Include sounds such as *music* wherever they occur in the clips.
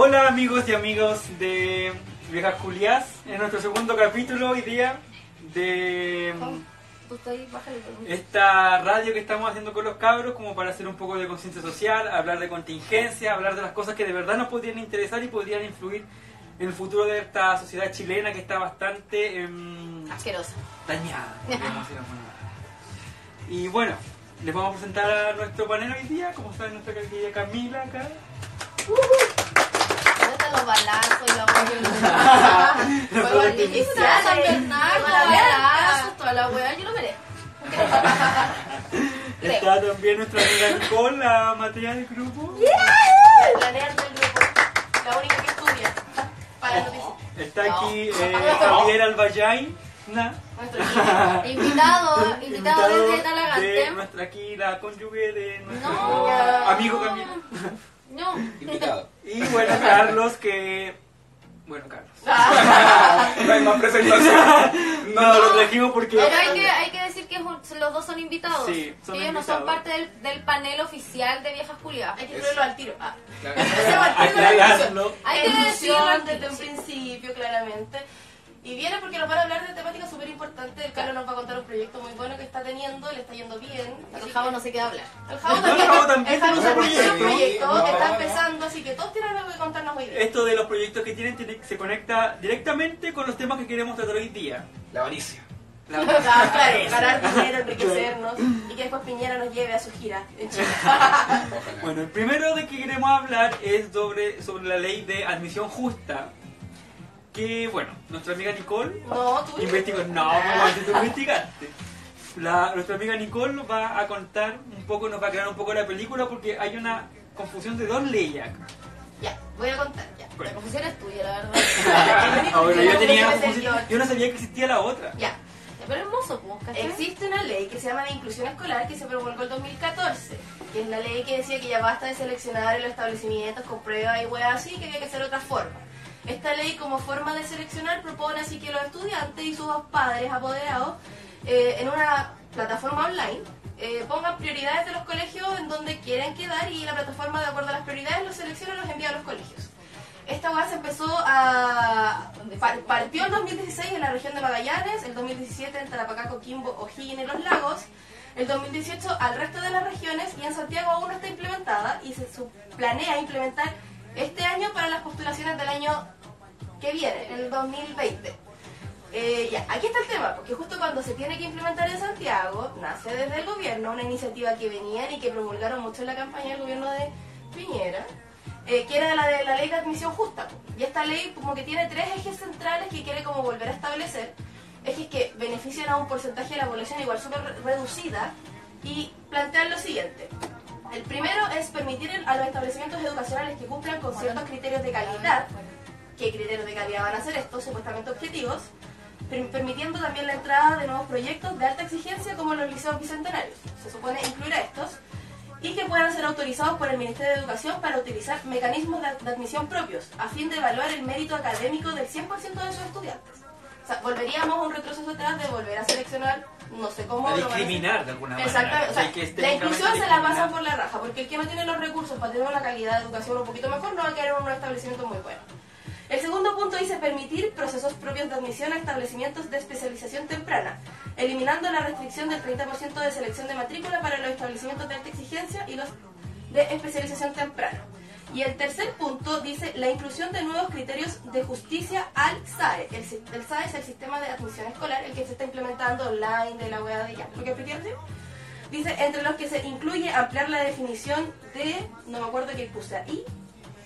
Hola amigos y amigos de Viejas Juliás, en nuestro segundo capítulo hoy día de esta radio que estamos haciendo con los cabros como para hacer un poco de conciencia social, hablar de contingencia, hablar de las cosas que de verdad nos podrían interesar y podrían influir en el futuro de esta sociedad chilena que está bastante em, asquerosa, dañada. *laughs* y bueno, les vamos a presentar a nuestro panel hoy día, como está nuestra querida Camila acá. Uh -huh. Los balazos y *laughs* los Fuego artificial, San Bernardo, balazos, toda la weá, yo lo veré. *laughs* Está también nuestra amiga la Matea del grupo. La del grupo, la única que estudia para noticias. Está aquí eh, Javier Albayain. Nuestro invitado, *laughs* invitado desde Talagante. Nuestra aquí, la cónyuge de nuestro amigo Camilo. No. Invitado. Y bueno, Carlos, que. Bueno, Carlos. *laughs* no hay más presentación. No, lo trajimos porque. Pero hay que, hay que decir que los dos son invitados. Sí, son que ellos no son parte del, del, panel oficial de Viejas Juliadas. Hay que ponerlo al tiro. Ah. Aclararlo. Hay que decirlo desde un principio, claramente. Y viene porque nos van a hablar de temáticas súper importantes. El Carlos nos va a contar un proyecto muy bueno que está teniendo, le está yendo bien. El Javo no sé qué hablar. El Javo también, el Javo también tiene un proyecto que está empezando, así que todos tienen algo que contarnos hoy día. Esto de los proyectos que tienen tiene, se conecta directamente con los temas que queremos tratar hoy día. La avaricia. La claro, claro, ganar dinero, enriquecernos y que después Piñera nos lleve a su gira bueno, el primero de que queremos hablar es sobre, sobre la ley de admisión justa que, bueno, nuestra amiga Nicole no, ¿tú investigó. No, no, tú investigaste. La, nuestra amiga Nicole nos va a contar un poco, nos va a crear un poco la película porque hay una confusión de dos leyes acá. Ya, voy a contar. Ya. La confusión es tuya, la verdad. *laughs* Ahora, yo, tenía confusión, yo no sabía que existía la otra. Ya. Pero hermoso, pues, Existe una ley que se llama de inclusión escolar que se promulgó en 2014, que es la ley que decía que ya basta de seleccionar en los establecimientos con pruebas y weas así, que había que hacer otra forma. Esta ley como forma de seleccionar propone así que los estudiantes y sus padres apoderados eh, en una plataforma online eh, pongan prioridades de los colegios en donde quieren quedar y la plataforma de acuerdo a las prioridades los selecciona y los envía a los colegios. Esta hueá se empezó a... partió en 2016 en la región de Magallanes, el 2017 en Tarapacá, Coquimbo, O'Higgins y Los Lagos, el 2018 al resto de las regiones y en Santiago aún no está implementada y se planea implementar este año para las postulaciones del año que viene, en el 2020. Eh, ya, aquí está el tema, porque justo cuando se tiene que implementar en Santiago, nace desde el gobierno una iniciativa que venían y que promulgaron mucho en la campaña del gobierno de Piñera, eh, que era la de la ley de admisión justa. Y esta ley como que tiene tres ejes centrales que quiere como volver a establecer, ejes que benefician a un porcentaje de la población igual súper reducida, y plantean lo siguiente. El primero es permitir a los establecimientos educacionales que cumplan con ciertos criterios de calidad, qué criterios de calidad van a ser estos, supuestamente objetivos, permitiendo también la entrada de nuevos proyectos de alta exigencia como los liceos bicentenarios. Se supone incluir a estos y que puedan ser autorizados por el Ministerio de Educación para utilizar mecanismos de, admisión propios a fin de evaluar el mérito académico del 100% de sus estudiantes. O sea, volveríamos a un retroceso atrás de volver a seleccionar, no sé cómo... A discriminar de alguna manera. Exactamente. O sea, la inclusión se la pasan por la raja, porque el que no tiene los recursos para tener una calidad de educación un poquito mejor no va a querer un establecimiento muy bueno. El segundo punto dice permitir procesos propios de admisión a establecimientos de especialización temprana, eliminando la restricción del 30% de selección de matrícula para los establecimientos de alta exigencia y los de especialización temprana. Y el tercer punto dice la inclusión de nuevos criterios de justicia al SAE. El, SAE es el sistema de admisión escolar, el que se está implementando online de la web de ya. ¿Por qué Dice, entre los que se incluye ampliar la definición de, no me acuerdo qué puse ahí,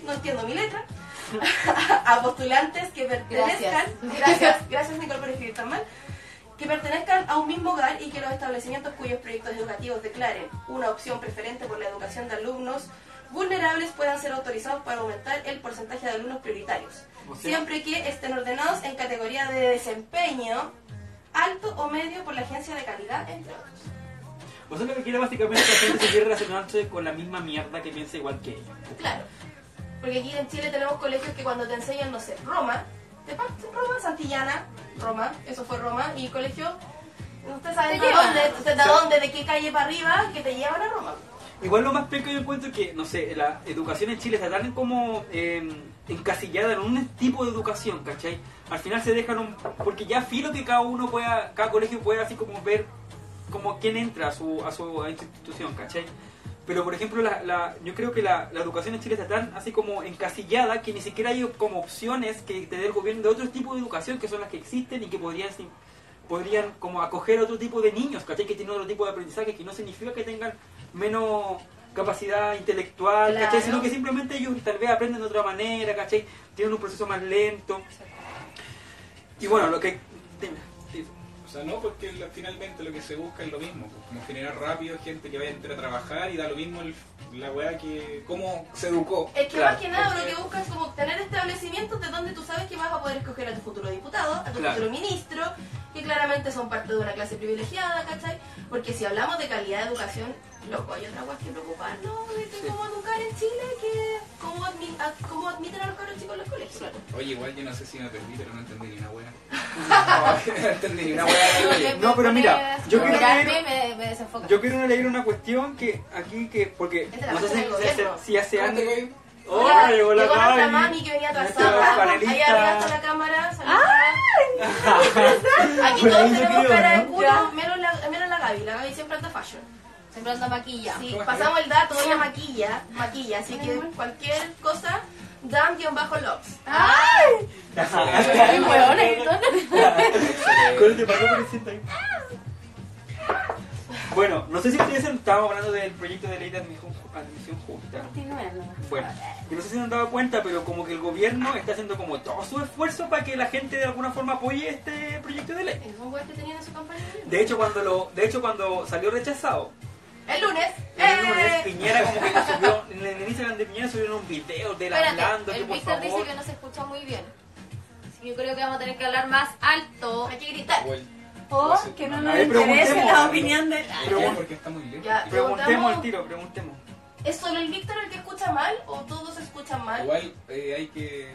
no entiendo mi letra, *laughs* a postulantes que pertenezcan, *laughs* gracias, gracias, Nicole por escribir tan mal, que pertenezcan a un mismo hogar y que los establecimientos cuyos proyectos educativos declaren una opción preferente por la educación de alumnos vulnerables puedan ser autorizados para aumentar el porcentaje de alumnos prioritarios, siempre que estén ordenados en categoría de desempeño alto o medio por la agencia de calidad, entre otros. O sea, lo que quiere básicamente es que la gente se quiere relacionarse con la misma mierda que piensa igual que ella. Claro. Porque aquí en Chile tenemos colegios que cuando te enseñan, no sé, Roma, te Roma, Santillana, Roma, eso fue Roma, y colegio, usted sabe de dónde, de dónde, de qué calle para arriba, que te llevan a Roma. Igual lo más pequeño yo encuentro que, no sé, la educación en Chile está tan como eh, encasillada en un tipo de educación, ¿cachai? Al final se dejan un... Porque ya filo que cada uno pueda, cada colegio pueda así como ver como quién entra a su, a su institución, ¿cachai? Pero por ejemplo, la, la- yo creo que la, la educación en Chile está tan así como encasillada que ni siquiera hay como opciones que te dé el gobierno de otro tipo de educación que son las que existen y que podrían podrían como acoger a otro tipo de niños, ¿cachai? Que tienen otro tipo de aprendizaje, que no significa que tengan menos capacidad intelectual, ¿cachai? Claro. Sino que simplemente ellos tal vez aprenden de otra manera, ¿cachai? Tienen un proceso más lento. Y bueno, lo que... dime, sea, no, porque la- finalmente lo que se busca es lo mismo, pues, como generar rápido gente que vaya a entrar a trabajar y da lo mismo el- la weá que... cómo se educó. Es que Claro. más que nada lo que buscas es como tener establecimientos de donde tú sabes que vas a poder escoger a tu futuro diputado, a tu Claro. futuro ministro, que claramente son parte de una clase privilegiada, ¿cachai? Porque si hablamos de calidad de educación, loco, hay otra cosa que preocuparnos de que Sí. cómo educar en Chile que cómo, admi- a- cómo admiten a los cabros chicos en los colegios. Oye, igual yo no sé si me perdí, pero no entendí ni una weá. *laughs* no, *laughs* no entendí ni una weá. No, pero mira, yo quiero leer- me. Yo quiero leer una cuestión que aquí que porque Esta es la no sé si, si- hace ¿Cómo años. te caí? Hola, llegó la llegó nuestra mami que venía atrasada. Ahí arriba está la cámara. saluda. *laughs* Aquí todos tenemos cara de ¿no? culo, menos la, menos la Gaby. La Gaby siempre anda fashion. Siempre anda maquilla. Sí, pasamos el dato, ella maquilla, maquilla, así que cualquier cosa, dam-locks. ¡Ay! ¡Ay, huevona, gritona! ¿Cuál te pasó por el cinto ahí? Bueno, no sé si ustedes estábamos hablando del proyecto de ley de admisión, admisión justa. Bueno, y no sé si se han dado cuenta, pero como que el gobierno está haciendo como todo su esfuerzo para que la gente de alguna forma apoye este proyecto de ley. ¿Es un weón que tenían en su campaña? De hecho, cuando lo, de hecho cuando salió rechazado, El lunes. el lunes ¡eh! Piñera como que subió, en el Instagram de Piñera subieron un video de él hablando Espérate, que el por Víctor favor. dice que no se escucha muy bien. Así que yo creo que vamos a tener que hablar más alto. Hay que gritar. Igual, O que no nos interese la opinión de... ¿por porque está muy lejos. Ya, Preguntemos al tiro, preguntemos. ¿es solo el Víctor el que escucha mal o todos escuchan mal? Igual eh, hay que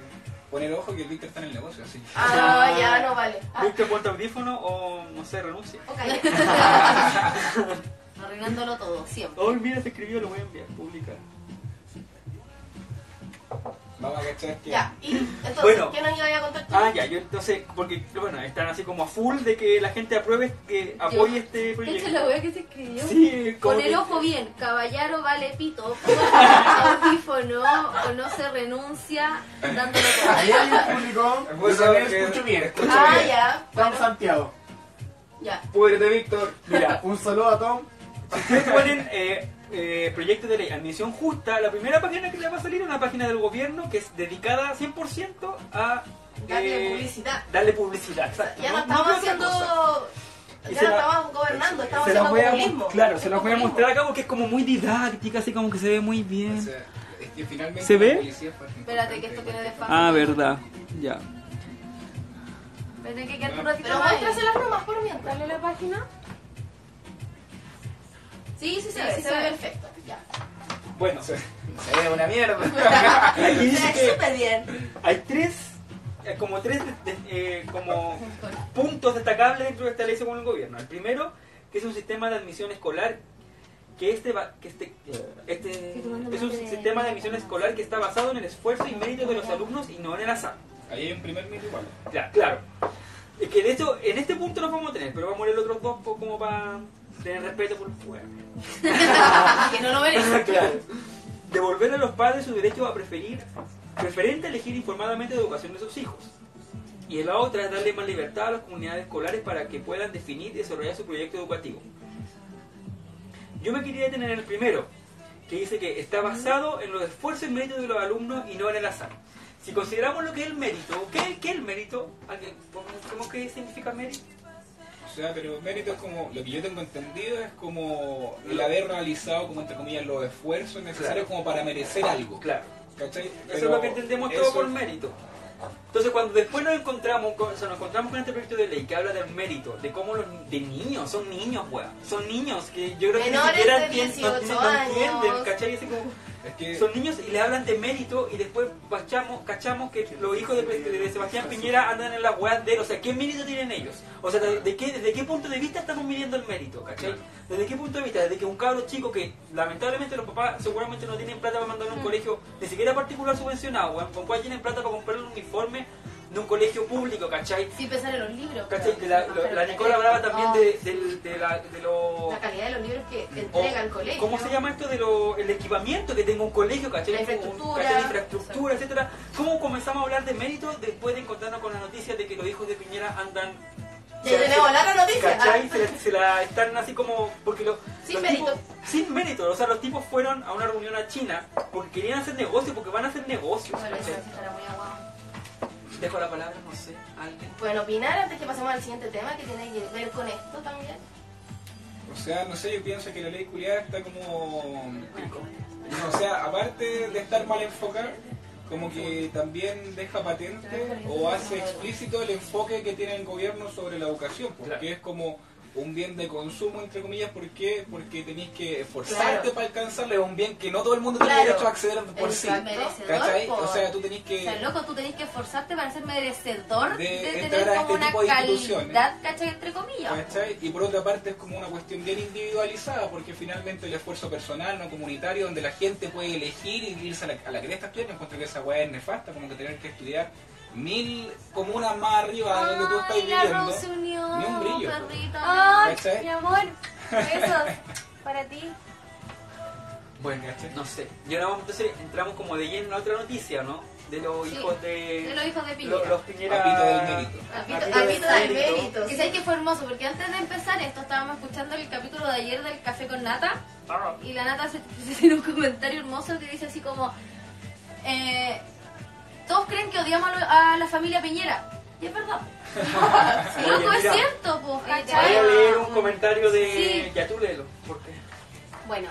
poner ojo que el Víctor está en el negocio, así. Ah, ya, no vale. Ah, ¿Víctor ponte audífono o no sé, renuncia? ok. *laughs* *laughs* Arruinándolo todo, siempre. Oh, mira, se escribió, lo voy a enviar, publicar. Vamos a cachar que... Ya, y entonces, Bueno. ¿qué nos iba a contar tú? Ah, ya, yo entonces, porque, bueno, están así como a full de que la gente apruebe, que apoye este Esta proyecto. es la wea que se escribió. Sí, Con el ojo bien, caballero vale pito, audífono o no se renuncia dándolo Ahí todo. hay un público Pues que también que- escucho bien. escucho Ah, bien. ya. Tom Bueno, Santiago. ya. Púdrete, Víctor. Mira, Un saludo a Tom. Si ustedes ponen eh, eh, proyecto de ley, admisión justa, la primera página que le va a salir es una página del gobierno que es dedicada 100% a Darle eh, publicidad. darle publicidad. exacto. Ya no No- no estamos de otra haciendo. Ya no la- estamos gobernando, estamos haciendo populismo. claro, se las voy a mostrar acá porque es como muy didáctica, así como que se ve muy bien. O sea, es que finalmente ¿Se ve? Espérate, que esto tiene desfase. Ah, verdad, ya. Espérate que quede un ratito Pero más. muéstraselas nomás por mientras. Dale la página. Sí, sí, se Sí, ve, sí se se ve ve. perfecto. Ya. Bueno, Se ve una mierda. *laughs* *laughs* aquí dice que súper bien. hay tres, eh, como tres de- de- eh, como puntos destacables dentro de esta ley según el gobierno. El primero, que es un sistema de admisión escolar que este, va- que este, este es un sistema de admisión escolar que está basado en el esfuerzo y mérito de los alumnos y no en el azar. Ahí hay un primer mito igual. Claro, claro. Es que de hecho, en este punto nos vamos a tener, pero vamos a leer los otros dos como para tener respeto por fuera. *laughs* Que no lo merece. Claro. Devolver a los padres su derecho a preferir, preferente a elegir informadamente la educación de sus hijos. Y la otra es darle más libertad a las comunidades escolares para que puedan definir y desarrollar su proyecto educativo. Yo me quería detener en el primero, que dice que está basado en los esfuerzos y méritos de los alumnos y no en el azar. Si consideramos lo que es el mérito, ¿qué, qué es el mérito? ¿Alguien- ¿Cómo, cómo que significa mérito? O sea, pero mérito es como, lo que yo tengo entendido es como el haber realizado, como entre comillas, los esfuerzos necesarios Claro. como para merecer algo. Claro. ¿Cachai? Eso es lo que entendemos todo por mérito. Entonces, cuando después nos encontramos con, o sea, nos encontramos con este proyecto de ley que habla del mérito, de cómo los de niños, son niños, weón. Son niños que yo creo que ni siquiera de entien- no, 18 no entienden. ¿cachai? Así como, Es que Son niños y le hablan de mérito y después cachamos, cachamos que los hijos de, de- de Sebastián Piñera andan en las weas de él. O sea, ¿qué mérito tienen ellos? O sea, ¿de, qué, ¿desde qué punto de vista estamos midiendo el mérito? ¿Cachai? ¿Desde qué punto de vista? Desde que un cabro chico que lamentablemente los papás seguramente no tienen plata para mandarlo a un colegio ni siquiera particular subvencionado, weón. ¿Con cuál tienen plata para comprarle un uniforme de un colegio público, ¿cachai? Sin pensar en los libros. ¿Cachai? pero- la, lo- la Nicola hablaba también Oh, de, del- de, la, de lo... La calidad de los libros que entrega el colegio. ¿Cómo se llama esto de lo, el equipamiento que tenga un colegio, ¿cachai? La infraestructura. ¿cachai? La infraestructura, etcétera. ¿Cómo comenzamos a hablar de mérito después de encontrarnos con la noticia de que los hijos de Piñera andan... Ya tenemos la noticia. ¿Cachai? Ah. Se, la- se la están así como... Porque lo- Sin los mérito. tipos- sin mérito. O sea, los tipos fueron a una reunión a China porque querían hacer negocio, porque van a hacer negocios. Bueno, Dejo la palabra, no sé, a alguien. Pueden opinar antes que pasemos al siguiente tema que tiene que ver con esto también. O sea, no sé, yo pienso que la ley culiada está como... O sea, aparte de estar mal enfocada, como que también deja patente o hace explícito el enfoque que tiene el gobierno sobre la educación, porque Claro. es como un bien de consumo, entre comillas, ¿por qué? Porque tenéis que esforzarte Claro. para alcanzarlo, es un bien que no todo el mundo tiene derecho a acceder por sí. ¿Cachai? por- O sea, tú tenés O sea, que... loco, tú tenés que esforzarte para ser merecedor De de, tener como este una tipo de calidad, ¿cachai? Entre comillas. ¿Cachai? Y por otra parte es como una cuestión bien individualizada, porque finalmente el esfuerzo personal, no comunitario, donde la gente puede elegir y irse a la, a la cresta yo encuentro que esa weá es nefasta, como que tener que estudiar mil comunas más arriba de donde tú estás viviendo. Rose se unió, Ni un brillo. perrito. Ay, ¿Cachai? mi amor, besos *laughs* para ti. Bueno, ¿Cachai? no sé. Y ahora vamos, entonces entramos como de lleno en otra noticia, ¿no? De los Sí, hijos de... De los hijos de Piñera. los Piñera... Papito del mérito. Papito, Papito papito del mérito. Que sabes que fue hermoso, porque antes de empezar esto estábamos escuchando el capítulo de ayer del Café con Nata y la Nata se, se tiene un comentario hermoso que dice así como eh, todos creen que odiamos a, lo- a la familia Piñera y es verdad *laughs* sí, Oye, loco, es cierto pues, Voy a leer un comentario de... Sí. Ya tú léelo, porque... bueno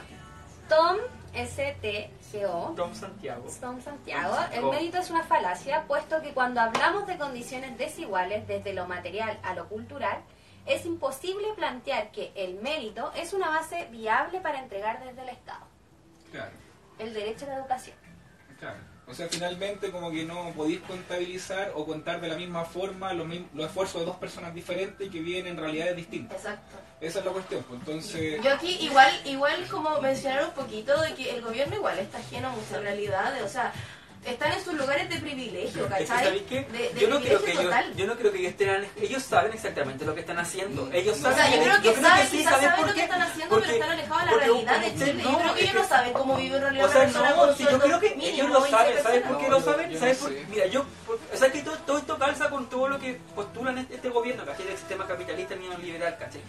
Tom STGO Tom Santiago. Tom Santiago, el mérito es una falacia, puesto que cuando hablamos de condiciones desiguales desde lo material a lo cultural, es imposible plantear que el mérito es una base viable para entregar desde el Estado. Claro, El derecho a la educación. claro. O sea, finalmente como que no podéis contabilizar o contar de la misma forma los, los esfuerzos de dos personas diferentes que viven en realidades distintas. Exacto. Esa es la cuestión. pues, Entonces... Yo aquí igual, igual como mencionar un poquito de que el gobierno igual está ajeno a muchas realidades, o sea, están en sus lugares de privilegio, Es que, ¿cachai? ¿sabéis qué? De, de yo, no creo que ellos, yo no creo que ellos estén... Ellos saben exactamente lo que están haciendo. Ellos No. O saben... sea, yo creo que saben, ¿saben saben por lo que qué? están haciendo, Porque- pero están alejados de la realidad de Chile. yo no, creo que es ellos que- no saben cómo vive en realidad O sea, una no, yo creo que mínimo, ellos lo 20 saben, ¿sabes por qué lo yo- saben? yo ¿Sabes no por sé. Mira, yo, por- o sea, que todo, todo esto calza con todo lo que postulan este este gobierno, ¿cachai? Del sistema capitalista neoliberal, ¿cachai?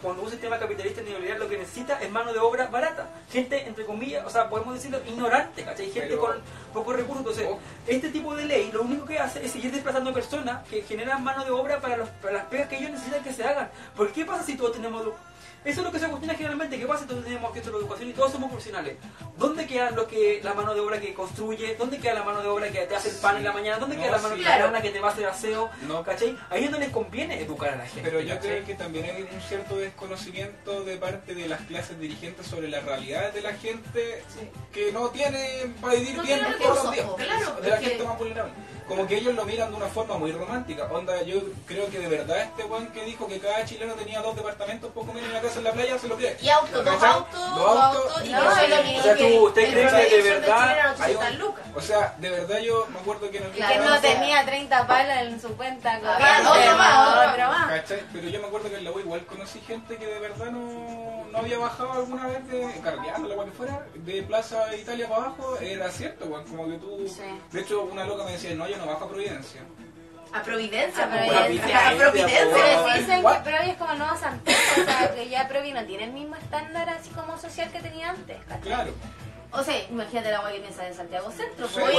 Cuando un sistema capitalista neoliberal lo que necesita es mano de obra barata. Gente, entre comillas, o sea, podemos decirlo, ignorante, ¿cachai? Gente Pero- con pocos recursos. Entonces, Oh. este tipo de ley lo único que hace es seguir desplazando personas que generan mano de obra para, los, para las pegas que ellos necesitan que se hagan. ¿Por qué pasa si todos tenemos... Eso es lo que se cuestiona generalmente. ¿Qué pasa si todos tenemos acceso a la educación y todos somos profesionales? ¿Dónde queda lo que, la mano de obra que construye? ¿Dónde queda la mano de obra que te hace el pan en la mañana? ¿Dónde No, queda la mano sí. de obra que te va a hacer aseo? No. ¿Cachai? Ahí no les conviene educar a la gente. Pero yo ¿cachai? creo que también hay un cierto desconocimiento de parte de las clases dirigentes sobre la realidad de la gente que no tiene para vivir No bien todos los días. claro, de la es que- gente más vulnerable. Como que ellos lo miran de una forma muy romántica. Onda, yo creo que de verdad este weón que dijo que cada chileno tenía dos departamentos, poco menos una casa en la playa, se lo cree. Y auto, dos autos, Dos autos, y no, o sea, tú- ¿usted cree que de verdad hay un- 800 lucas. O sea, de verdad yo me acuerdo que en el Y que no tenía 30 palos en su cuenta corriente, otro más, otro más. Pero yo me acuerdo que en la U igual conocí gente que de verdad no, no había bajado alguna vez de carreando, la que fuera, de Plaza Italia para abajo, era cierto, weón, como que tú... De hecho, una loca me decía, no, yo no bajo a Providencia. A Providencia, A po, Providencia. a Providencia. Dicen que Provi es como el nuevo Santiago, o sea, que ya Provi no tiene el mismo estándar así como social que tenía antes, ¿cachai? Claro. O sea, imagínate la agua que piensa de Santiago Centro. Sí. oye,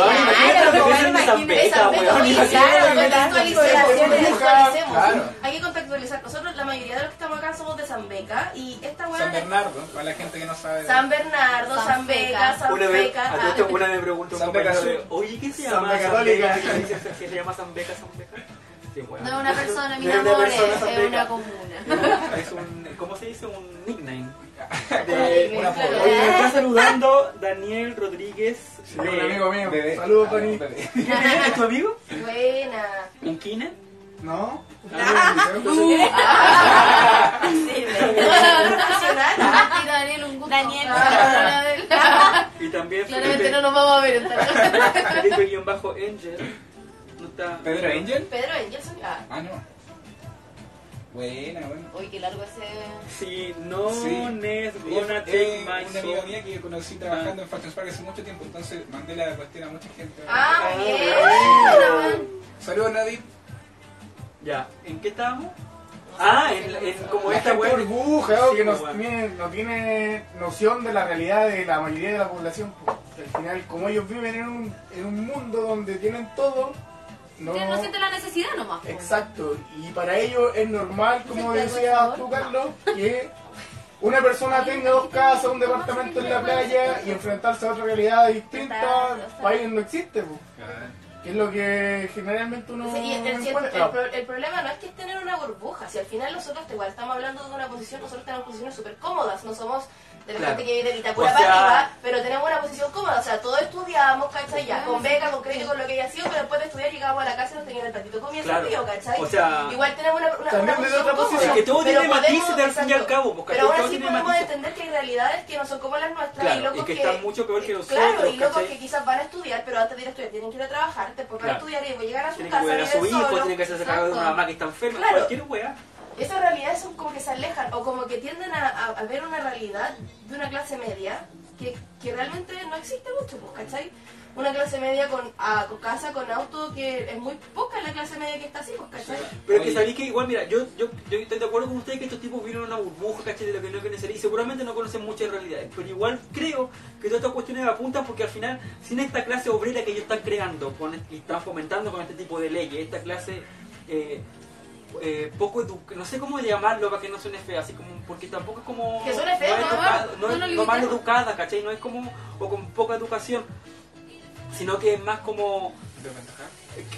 claro. Hay que contextualizar. Nosotros, la mayoría de los que estamos acá somos de San Beca y esta weá San Bernardo, para la gente que no sabe. San Bernardo, San Beca. San Beca. una vez me preguntó un compañero, oye, ¿qué se llama San Católica. Beca? ¿Qué se llama San Beca, San Beca? Bueno. No es una persona, mi No es una amor, persona, es, de una comuna. *laughs* Es un, ¿cómo se dice? Un nickname. *laughs* Eh, Una claro. foto. Oye, me está saludando Daniel Rodríguez. Sí, un amigo mío. Bebé. Saludos, Ah, Tony. bebé. ¿Es tu amigo? Buena. ¿Un Kine? ¿No? *laughs* Profesional. Y Daniel, un gusto. Daniel. Y también Claramente no nos vamos a ver Felipe-Angel. No está. ¿Pedro Angel? Pedro Engelson. Ah, Ah, no. Buena, buena. Uy, qué largo ese. Si no Sí. es gonna take my una amiga mía que conocí trabajando en Fashion Spark hace mucho tiempo, entonces mandé la cuestión a mucha gente. ah muy bien. Saludos, Nadie. Ya, ¿en qué estábamos? Ah, en, en como La esta gente web. burbuja, Sí, que no tiene, no tiene noción de la realidad de la mayoría de la población. pues. Al final, como ellos viven en un, en un mundo donde tienen todo, no... Que no siente la necesidad nomás. po. Exacto, y para ellos es normal, como ¿Te hago el decías favor? tú, Carlos, que una persona tenga dos casas, un departamento en la playa y enfrentarse a otra realidad distinta, para ellos no existe, pues. que es lo que generalmente uno Sí, y el, el- el- encuentra. pro- el problema no es que estén en una burbuja, si al final nosotros igual estamos hablando de una posición, nosotros tenemos posiciones súper cómodas, no somos de la Claro. gente que vive de Vitacura O para sea- arriba, pero tenemos una posición cómoda, o sea, todos estudiamos, ¿cachai? Ya, con beca, con crédito, con lo que haya sido, pero después de estudiar llegamos a la casa y nos tenían el platito comienzo Claro. frío, ¿cachai? O sea- igual tenemos una, una, También cómoda. posición. Es que todo Pero tiene podemos- matices al fin y al cabo, porque Pero aún así tiene podemos matices. entender que hay realidades que no son como las nuestras Claro, y locos y que están mucho peor que nosotros, Claro, y locos ¿cachai? que quizás van a estudiar, pero antes de ir a estudiar tienen que ir a trabajar, después van a estudiar y después llegar a su Tienen que casa, cuidar a su hijo, tienen que hacerse cargo de una mamá que está enferma, Claro. cualquier wea. Esas realidades son como que se alejan o como que tienden a, a- a ver una realidad de una clase media que, que realmente no existe mucho, pues, ¿cachai? Una clase media con, a- con casa, con auto, que es muy poca la clase media que está así, pues, ¿cachai? Pero que sabéis que igual, mira, yo, yo, yo estoy de acuerdo con ustedes que estos tipos viven en una burbuja, ¿cachai? De lo que no quieren ser y seguramente no conocen muchas realidades. Pero igual creo que todas estas cuestiones apuntan porque al final, sin esta clase obrera que ellos están creando con, y están fomentando con este tipo de leyes, esta clase eh, eh, poco educada, no sé cómo llamarlo para que no suene fea, así como, porque tampoco es como. Que suene feo, no, es ¿no? no, No no mal educada, ¿cachai? No es como, o con poca educación, sino que es más como.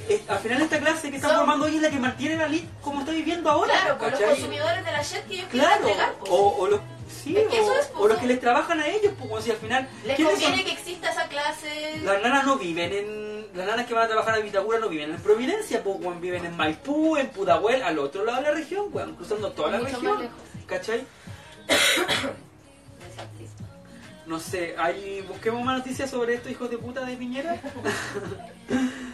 Es- al final esta clase que están formando hoy es la que mantiene la elite como está viviendo ahora. Claro, con los ¿cachai? consumidores de la shit que ellos quieren Claro, entregar, pues. o, o los, sí, Es que eso o, es, pues, o los que les trabajan a ellos, pues si al final... Les ¿quiénes conviene que exista esa clase... Las nanas no viven en... Las nanas que van a trabajar a Vitacura no viven en Providencia, pues viven en Maipú, en Pudahuel, al otro lado de la región, weón, cruzando toda la Mucho región. ¿Cachai? *coughs* No sé, hay, busquemos más noticias sobre estos hijos de puta de Piñera. *laughs*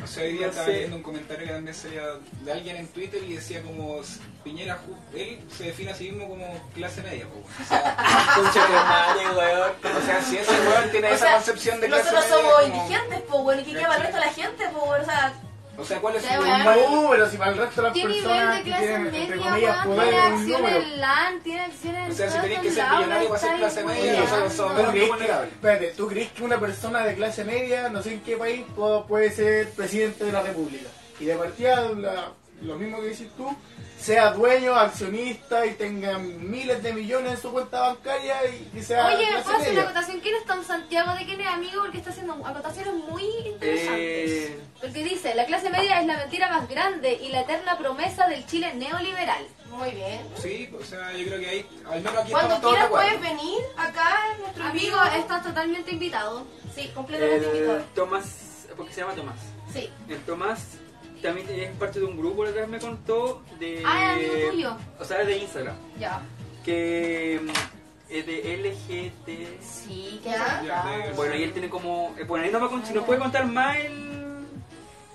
O sea, hoy día No estaba sé. leyendo un comentario que también salía de alguien en Twitter y decía como Piñera, ju- él se define a sí mismo como clase media. po. O sea, *laughs* Concha de madre, weón. o sea, si ese weón tiene O esa sea, concepción de clase Nosotros media, somos como- indigentes, pues, bueno, ¿y qué queda para el resto de la gente, pues, bueno, o sea... O sea, ¿cuál es su pero si para el resto de las ¿Qué nivel personas de que clase tienen, entre media, comillas, poder Tiene acciones número. en LAN, tiene acciones en O sea, si tenés que ser millonario para ser clase media, weando. nosotros somos ¿Tú menos crees que, vulnerables. espérate, ¿tú crees que una persona de clase media, no sé en qué país, pu- puede ser presidente de la república? Y de partida, la- lo mismo que dices tú, sea dueño, accionista y tenga miles de millones en su cuenta bancaria y que sea Oye, ¿puedo hacer una acotación? ¿Quién está en Santiago? ¿De quién es amigo? Porque está haciendo acotaciones muy interesantes. Eh, Porque dice, la clase media es la mentira más grande y la eterna promesa del Chile neoliberal. Muy bien. Sí, o sea, yo creo que ahí, al menos aquí Cuando quieras puedes venir acá, es nuestro Amigo, amigo. estás totalmente invitado. Sí, completamente invitado. Tomás, porque se llama Tomás. Sí. El Tomás también es parte de un grupo, la otra vez me contó, de... Ah, amigo tuyo. O sea, es de Instagram. Ya. Que mm, es de LGT... Sí, que Bueno, y él tiene como... eh, Bueno, ahí nos va a con- si nos puede contar más el,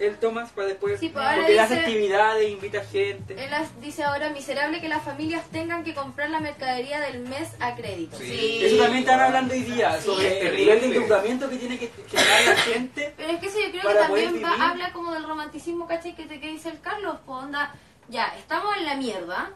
el Tomás para después... Sí, pues porque él hace dice- actividades, invita gente. Él dice ahora, miserable que las familias tengan que comprar la mercadería del mes a crédito. Sí. Eso también están hablando hoy día, Sí, sobre el nivel de endeudamiento que tiene que generar la *coughs* gente. Pero es que eso yo creo que también va, habla como del romanticismo, ¿cachai? Que, te- que dice el Carlos, pues onda, ya, estamos en la mierda,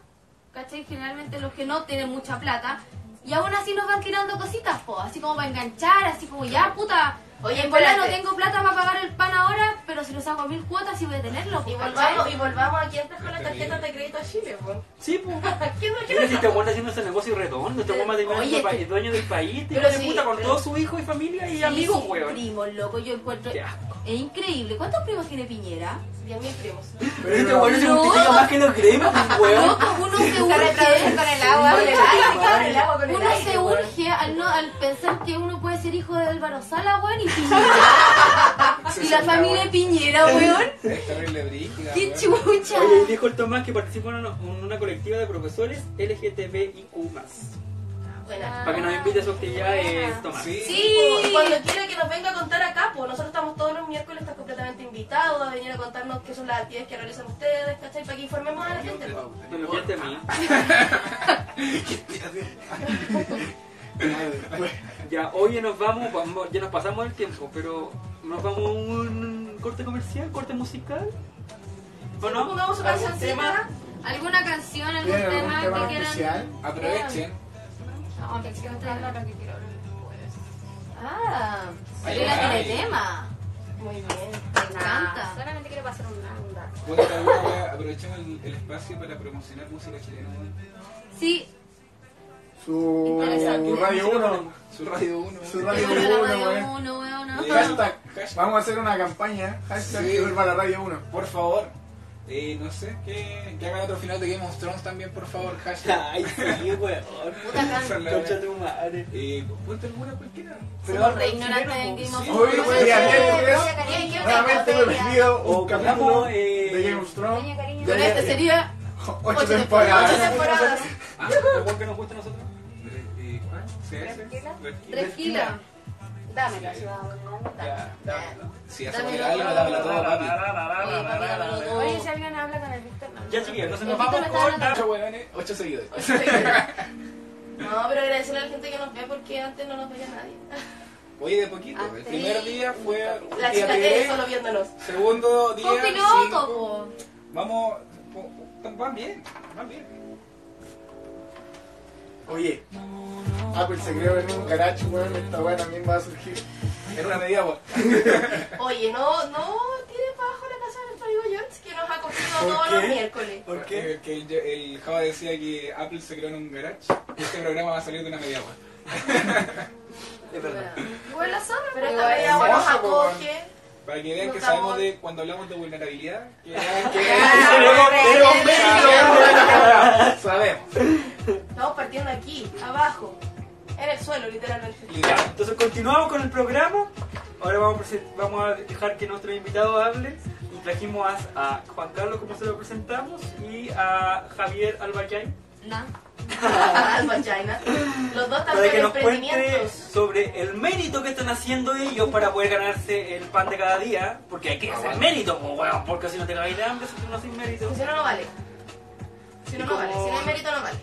¿cachai? Generalmente los que no tienen mucha plata, y aún así nos van tirando cositas, pues, así como para enganchar, así como ya, puta, Oye, en verdad no tengo plata para pagar el pan ahora, pero si nos pago mil cuotas y voy a tenerlo. Y ¿cachai? volvamos, y volvamos a quién trajo las tarjetas de crédito a Chile, pues. Sí, pues. ¿Quién no Mira, si te aguanta haciendo ese negocio redondo, este weón pa- que- dueño del país, Pero de sí, puta, con pero- todo su hijo y familia y Sí, amigos, sí, weón. primos, loco, yo encuentro. Qué asco. Es increíble. ¿Cuántos primos tiene Piñera? 10.000 primos. Pero este weón se No. multiplica más que los gremios, pues, weón. Loco, uno se urge. con el agua. Uno se urge al, no, al pensar que uno puede ser hijo de Álvaro Sala, weón, y *laughs* Piñera. y la familia Piñera, weón. ¡Qué chucha! Oye, dijo el Tomás que participó en una, en una colectiva de profesores LGTBIQ+. Buena. Para que nos invite a su actividad, eh, Tomás. Sí. Sí. Y cuando quiera que nos venga a contar acá, pues nosotros estamos todos los miércoles, está completamente invitados a venir a contarnos qué son las actividades que realizan ustedes, ¿cachai? Para que informemos a la gente. pues. Me lo pierde a mí. Ya, oye, nos vamos, vamos- ya nos pasamos el tiempo, pero nos vamos a un corte comercial, corte musical. ¿O no? Pongamos una cancioncita. ¿Alguna canción, algún ¿Tienen algún tema tema que quieran? Aprovechen. No, que sigo a lo que quiero hablar. Ah, Gabriela ay. tiene tema. Muy bien. Me encanta. Solamente quiero pasar un un rato. Bueno, aprovechemos el, el espacio para promocionar música chilena. Sí, Su. Radio 1. Su Radio 1. Su Radio vuelva la 1, radio weón. Hashtag. Vamos a hacer una campaña. Hashtag Sí. la Radio 1. Por favor. Eh, no sé, que, que hagan otro final de Game of Thrones también, por favor. Hashtag. *laughs* Ay, sí, weón. Puta *laughs* tu madre. Eh, ponte alguna cualquiera. Somos re ignorantes en Game of Thrones. hoy Cariño, ¿qué nuevamente me otra pidió O un capítulo eh, de Game of Thrones. Pero este sería *laughs* Ocho temporadas. Ocho temporadas. Ah, ¿el weón que nos gusta a nosotros? Eh, ¿Cuál? CS. Tranquila. Tranquila. Dámela, ciudadano. Ya, dámela. Si hace algo, todo. dámela todo, papi. Oye, si alguien habla con el Víctor, no. Ya, chiquillos, entonces nos vamos con... hablando. Ocho hueones, ocho seguidores. *laughs* No, pero agradecerle a la gente que nos ve porque antes no nos veía nadie. Oye, de poquito. El primer día fue La día. Tere solo viéndonos. Segundo día. Piloto. Vamos. Van bien, van bien. Oye, Apple se creó en un garage, weón. Esta weá también va a surgir. En una media hora. Oye, no, no tire para abajo la casa de nuestro amigo George que nos ha cogido ¿Por todos qué? los miércoles. ¿Por qué? Eh, Que el, el Java decía que Apple se creó en un garage. Este programa va a salir de una media hora. *laughs* Es verdad. Igual la zona, Pero esta igual media hora nos hermoso, po, acoge. Para que vean que sabemos de cuando hablamos de vulnerabilidad. Que *laughs* vean Ah, que sabemos. Estamos partiendo aquí, abajo, en el suelo, literalmente. Ya, entonces continuamos con el programa. Ahora vamos a, vamos a dejar que nuestro invitado hable. Y trajimos a, a Juan Carlos, como se lo presentamos, y a Javier Albayay Nah. *laughs* Alba China. Los dos para también que nos cuente sobre el mérito que están haciendo ellos para poder ganarse el pan de cada día. Porque hay que hacer mérito, pues, weón, porque si no te caes de hambre, si tú no haces mérito. Si no, no vale. Si no, no vale. como- Si no hay mérito, no vale.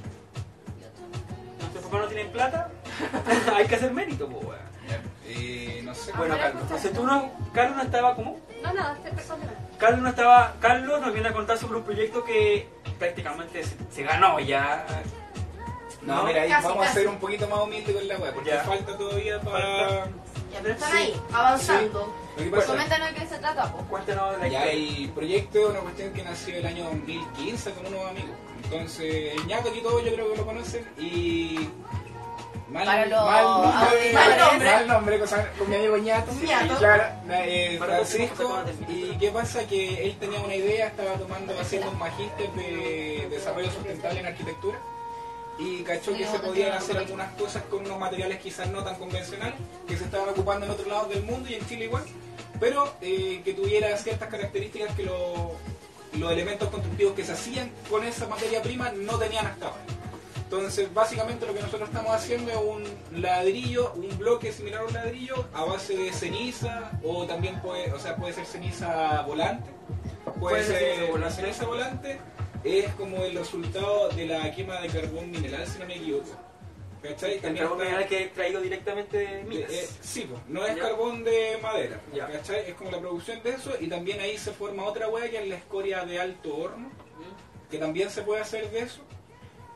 Nuestros papás no tienen plata, *laughs* hay que hacer mérito, pues, weón. Eh, no sé. Bueno, Carlos, entonces tú no, Carlos no estaba como... No, no, este persona. Carlos no estaba, Carlos nos viene a contar sobre un proyecto que prácticamente se, se ganó ya. No, mira, ahí Casi, vamos a casi. ser un poquito más humildes con la web, porque Ya. falta todavía para. Ya, pero están Sí. ahí, avanzando. Lo que pasa Coméntanos de qué se trata, po. Cuéntanos la ya historia. el proyecto es una cuestión que nació el año 2015 con unos amigos. Entonces, el ñato aquí todos yo creo que lo conocen y. Mal, Para los mal nombre, Mal nombre. mal nombre, cosa- con mi amigo ñato. Ñato. Claro, eh, Francisco. ¿Y qué pasa? Que él tenía una idea, estaba tomando, haciendo un magíster de desarrollo sustentable en arquitectura. Y cachó que se podían hacer algunas cosas con unos materiales quizás no tan convencionales, que se estaban ocupando en otros lados del mundo y en Chile igual, pero eh, que tuviera ciertas características que lo- los elementos constructivos que se hacían con esa materia prima no tenían hasta ahora. Entonces, básicamente lo que nosotros estamos haciendo es un ladrillo, un bloque similar a un ladrillo a base de ceniza o también puede, o sea, puede ser ceniza volante. Puede, ser ser ceniza volante. la ceniza volante es como el resultado de la quema de carbón mineral, si no me equivoco. ¿Cachai? El carbón está- mineral que he traído directamente de minas. eh, sí, pues, no es Ya. carbón de madera, Ya. ¿cachai? Es como la producción de eso y también ahí se forma otra hueá que es la escoria de alto horno, que también se puede hacer de eso.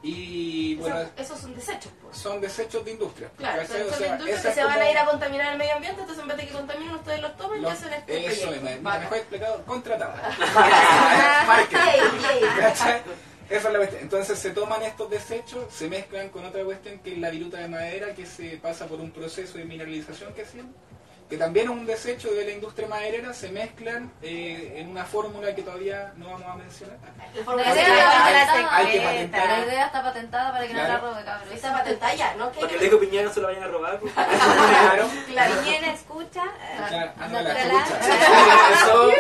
Y bueno, Eso- esos son desechos, pues. son desechos de industria. Claro, O sea, industrias esa que se van a ir a contaminar el medio ambiente, entonces en vez de que contaminen, ustedes los tomen y hacen este eso es, mejor explicado, contratado. *laughs* *laughs* Esa es la cuestión. Entonces se toman estos desechos, se mezclan con otra cuestión que es la viruta de madera que se pasa por un proceso de mineralización que hacían, que también es un desecho de la industria maderera, se mezclan eh, en una fórmula que todavía no vamos a mencionar. La idea está patentada. patentar. La idea está patentada para que no la robe, cabrón. Está patentada ya, ¿no? Para que el Deco Piñera no se lo vayan a robar. pues. *laughs* Claro. Claro. ¿Quién escucha? Claro, ah, no, No la. Eso-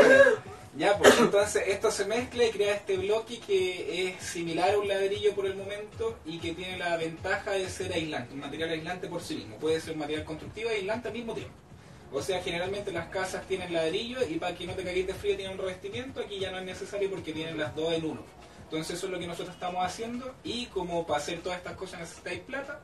*laughs* *laughs* Ya, pues entonces esto se mezcla y crea este bloque que es similar a un ladrillo por el momento y que tiene la ventaja de ser aislante, un material aislante por sí mismo. Puede ser un material constructivo e aislante al mismo tiempo. O sea, generalmente las casas tienen ladrillo y para que no te cagues de frío tienen un revestimiento, aquí ya no es necesario porque tienen las dos en uno. Entonces eso es lo que nosotros estamos haciendo y como para hacer todas estas cosas necesitáis plata,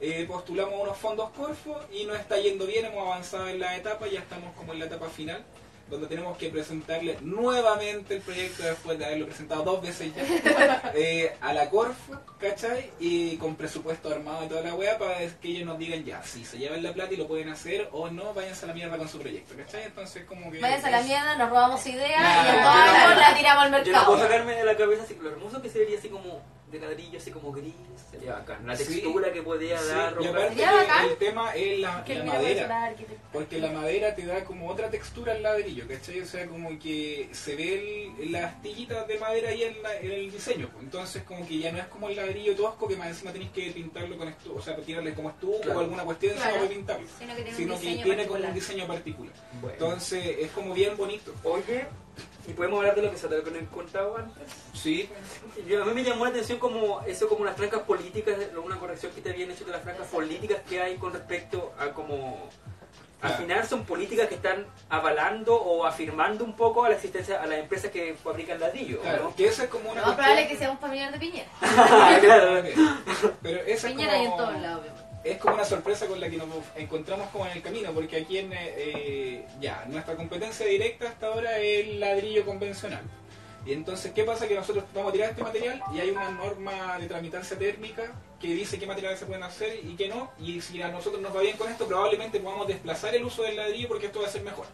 eh, postulamos unos fondos Corfo y nos está yendo bien, hemos avanzado en la etapa, ya estamos como en la etapa final, donde tenemos que presentarle nuevamente el proyecto después de haberlo presentado dos veces ya *laughs* eh, a la Corfo, ¿cachai? Y con presupuesto armado y toda la wea para que ellos nos digan ya, si se llevan la plata y lo pueden hacer o no, váyanse a la mierda con su proyecto, ¿cachai? Entonces como que... Váyanse a la mierda, nos robamos ideas Claro, y en claro. todo la tiramos al Yo no mercado. puedo sacarme de la cabeza así, lo hermoso que sería así como de ladrillo, así como gris. Sería bacán. La Sí. textura que podría Sí, dar. y aparte que el tema es la, Que la mira, madera. Porque la madera te da como otra textura al ladrillo, ¿cachai? O sea, como que se ve el- las astillitas de madera ahí en, la- en el diseño. pues. Entonces, como que ya no es como el ladrillo tosco que más encima tenés que pintarlo con estuco, o sea, tirarle como estuco Claro. o alguna cuestión encima Claro. para pintarlo. Sino que tiene Sino un que diseño tiene como un diseño particular. Bueno. Entonces, es como bien bonito. Oye, ¿y podemos hablar de lo que se había contado antes? Sí, Yo- a mí me llamó la atención como eso, como las francas políticas, una corrección que te habían hecho de las francas políticas que hay con respecto a como... Al Claro. final son políticas que están avalando o afirmando un poco a la existencia a las empresas que fabrican ladrillo, claro. ¿no? Que esa es como una Lo más probable es que cuestión- sea un familiar de Piñera. *laughs* claro. *laughs* Pero esa es Piñera y en todos lados, obviamente. Es como una sorpresa con la que nos encontramos como en el camino, porque aquí en eh, eh, ya nuestra competencia directa hasta ahora es el ladrillo convencional. Y entonces, ¿qué pasa? Que nosotros vamos a tirar este material y hay una norma de tramitancia térmica que dice qué materiales se pueden hacer y qué no. Y si a nosotros nos va bien con esto, probablemente podamos desplazar el uso del ladrillo porque esto va a ser mejor.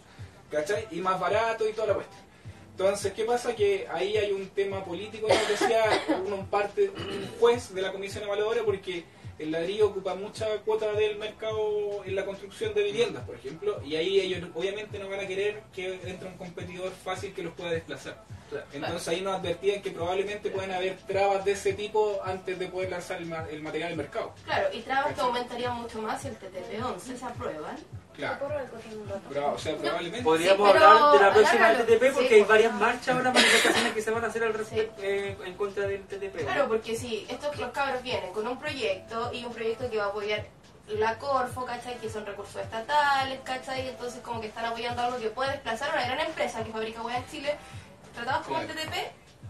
¿Cachai? Y más barato y toda la cuestión. Entonces, ¿qué pasa? Que ahí hay un tema político, como decía *coughs* uno, un, parte, un juez de la comisión evaluadora, porque el ladrillo ocupa mucha cuota del mercado en la construcción de viviendas, por ejemplo, y ahí ellos obviamente no van a querer que entre un competidor fácil que los pueda desplazar. Entonces ahí nos advertían que probablemente pueden haber trabas de ese tipo antes de poder lanzar el, ma- el material al mercado. Claro, y trabas que aumentarían mucho más si el TTP-11 se aprueban. Claro. Pero, o sea, probablemente... Podríamos Sí, hablar de la próxima agárralo. TTP porque Sí, hay varias marchas ahora, manifestaciones que se van a hacer al respecto eh, en contra del TTP. Claro, porque si estos los cabros vienen con un proyecto y un proyecto que va a apoyar la Corfo, ¿cachai? Que son recursos estatales, ¿cachai? Entonces como que están apoyando algo que puede desplazar a una gran empresa que fabrica hueá en Chile, tratados como el. TTP,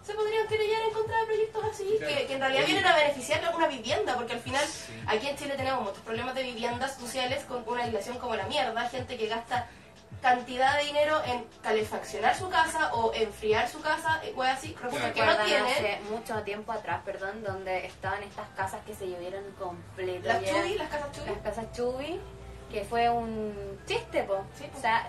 se podrían querellar en contra de proyectos así, Claro. que, que en realidad vienen a beneficiar a una vivienda, porque al final Sí. aquí en Chile tenemos muchos problemas de viviendas sociales con una aislación como la mierda, gente que gasta cantidad de dinero en calefaccionar su casa o enfriar su casa, weá así, recursos que no tienen. hace mucho tiempo atrás, perdón, donde estaban estas casas que se llovieron completo. Las chubis, las casas chubis. las casas Chubi, que fue un chiste, po. Sí, po. O sea,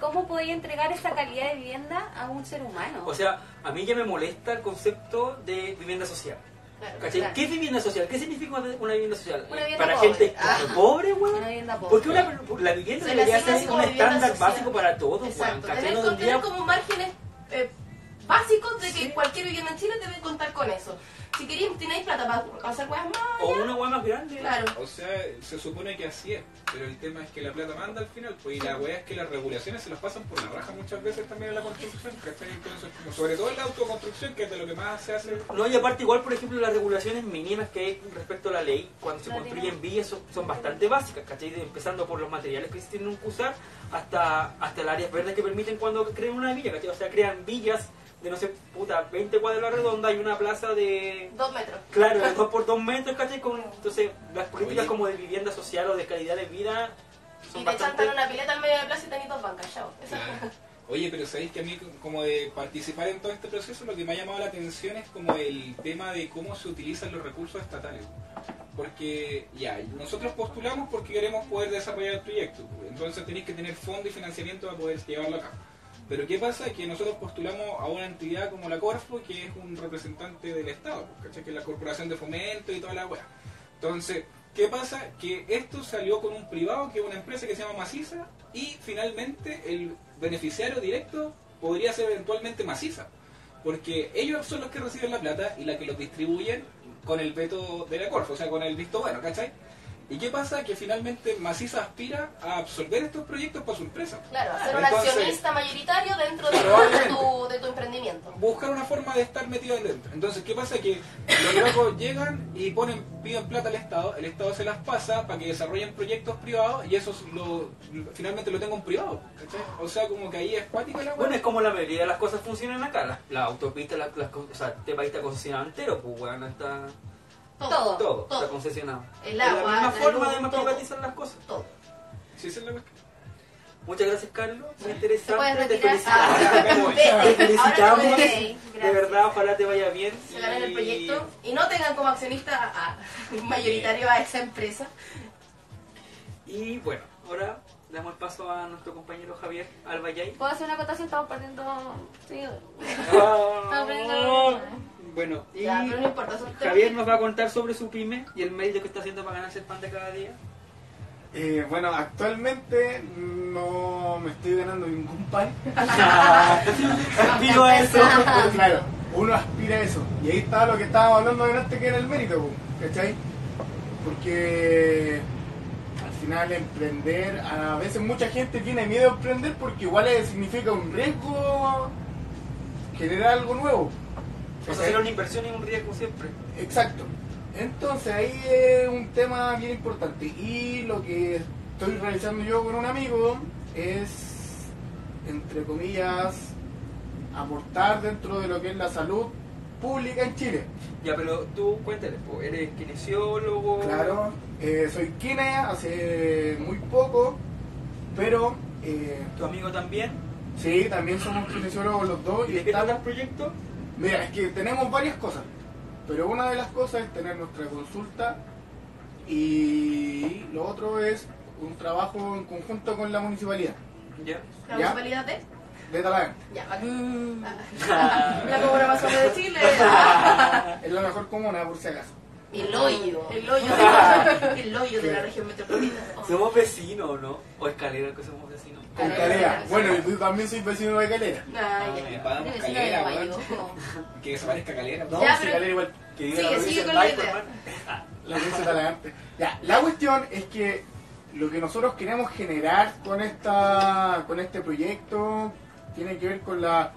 ¿cómo podía entregar esa calidad de vivienda a un ser humano? O sea, a mí ya me molesta el concepto de vivienda social. Claro. ¿Qué es vivienda social? ¿Qué significa una vivienda social? Una vivienda Para pobre. gente Ah. pobre, weón. una vivienda pobre. Porque una, la vivienda debería ser un estándar social. básico para todos, ¿Cachai? tener, No como márgenes eh, básicos de que Sí. cualquier vivienda en Chile debe contar con eso. Si queréis, tenéis plata para hacer weas más, O una weá más grande. claro. O sea, se supone que así es, pero el tema es que la plata manda al final, pues y la weá es que las regulaciones se las pasan por la raja muchas veces también en la construcción, ¿cachai? Entonces, como sobre todo en la autoconstrucción, que es de lo que más se hace. No, y aparte igual, por ejemplo, las regulaciones mínimas que hay respecto a la ley, cuando se construyen vías, son, son bastante básicas, ¿cachai? Empezando por los materiales que se tienen que usar, hasta, hasta las áreas verdes que permiten cuando crean una villa, ¿cachai? O sea, crean villas de, no sé, puta, 20 cuadras redonda y una plaza de... Dos metros. Claro, de *laughs* 2 por 2 metros, ¿cachai? Con- entonces, las políticas Oye. como de vivienda social o de calidad de vida Y te bastante... chantan una pileta al medio de la plaza y tenéis dos bancas, chao. Claro. *laughs* Oye, pero sabéis que a mí como de participar en todo este proceso lo que me ha llamado la atención es como el tema de cómo se utilizan los recursos estatales. Porque ya, nosotros postulamos porque queremos poder desarrollar el proyecto. Entonces tenéis que tener fondo y financiamiento para poder llevarlo a cabo. Pero ¿qué pasa? Que nosotros postulamos a una entidad como la Corfo, que es un representante del Estado, ¿cachai? que es la Corporación de Fomento y toda la weá. Entonces, ¿qué pasa? Que esto salió con un privado, que es una empresa que se llama Maciza, y finalmente el beneficiario directo podría ser eventualmente Maciza. Porque ellos son los que reciben la plata y la que los distribuyen con el veto de la Corfo, o sea, con el visto bueno, ¿cachai? ¿Y qué pasa? Que finalmente Maciza aspira a absorber estos proyectos para su empresa. Claro, a ser un Entonces, accionista mayoritario dentro de, tu, de tu emprendimiento. buscar una forma de estar metido dentro. Entonces, ¿qué pasa? Que los locos llegan y ponen, piden plata al Estado, el Estado se las pasa para que desarrollen proyectos privados y eso lo, finalmente lo tenga un privado. ¿cachai? O sea, como que ahí es cuática la Bueno, es como la mayoría de las cosas funcionan acá. Las, las autopistas, las, las, o sea, este país está concesionado entero, pues bueno, está Todo. todo, está todo. concesionado. El es agua, la misma la forma luz, de todo. privatizar las cosas. Todo. Sí, esa es la. Muchas gracias, Carlos. Muy interesante. Te retirar. felicitamos. Ah. *laughs* Te *laughs* felicitamos. Te De verdad, ojalá te vaya bien. Se ganen el y- proyecto y no tengan como accionista a- a- mayoritario a esa empresa. Y bueno, ahora damos el paso a nuestro compañero Javier Albayay. ¿Puedo hacer una acotación? Estamos perdiendo seguidores. Ah, *laughs* aprendiendo. Bueno, y Ya, pero no importa, son temas Javier nos va a contar sobre su pyme y el mérito que está haciendo para ganarse el pan de cada día. Eh, bueno, actualmente no me estoy ganando ningún pan. *laughs* Aspiro a eso. *laughs* Claro, uno aspira a eso. Y ahí está lo que estábamos hablando delante que era el mérito, po, ¿cachai? Porque al final emprender, a veces mucha gente tiene miedo a emprender porque igual significa un riesgo generar algo nuevo. O sea, hacer una inversión y un riesgo siempre. Exacto. Entonces ahí es un tema bien importante. Y lo que estoy realizando yo con un amigo es, entre comillas, aportar dentro de lo que es la salud pública en Chile. Ya, pero tú cuéntale, eres kinesiólogo. Claro, eh, soy kine hace muy poco, pero eh, Tu amigo también. sí, también somos kinesiólogos los dos ¿Y y estamos el proyecto? Mira, es que tenemos varias cosas, pero una de las cosas es tener nuestra consulta y lo otro es un trabajo en conjunto con la municipalidad Ya. La ¿Ya? municipalidad de. de Talagante. Ya. Mm. La comuna más grande de Chile. *laughs* Es la mejor comuna, por si acaso. El hoyo. El hoyo de, *laughs* el hoyo de la región metropolitana. Somos vecinos, ¿no? O escalera que somos. Con Calera. Bueno, y tú también soy vecino de Calera. Ah, Eh, ya. Pagamos de calera, weón. *laughs* Que desaparezca calera. No, Ya, si pero- Calera igual. Que diga la sigue provincia con del la provincia de. Ya, la cuestión es que lo que nosotros queremos generar con esta con este proyecto tiene que ver con la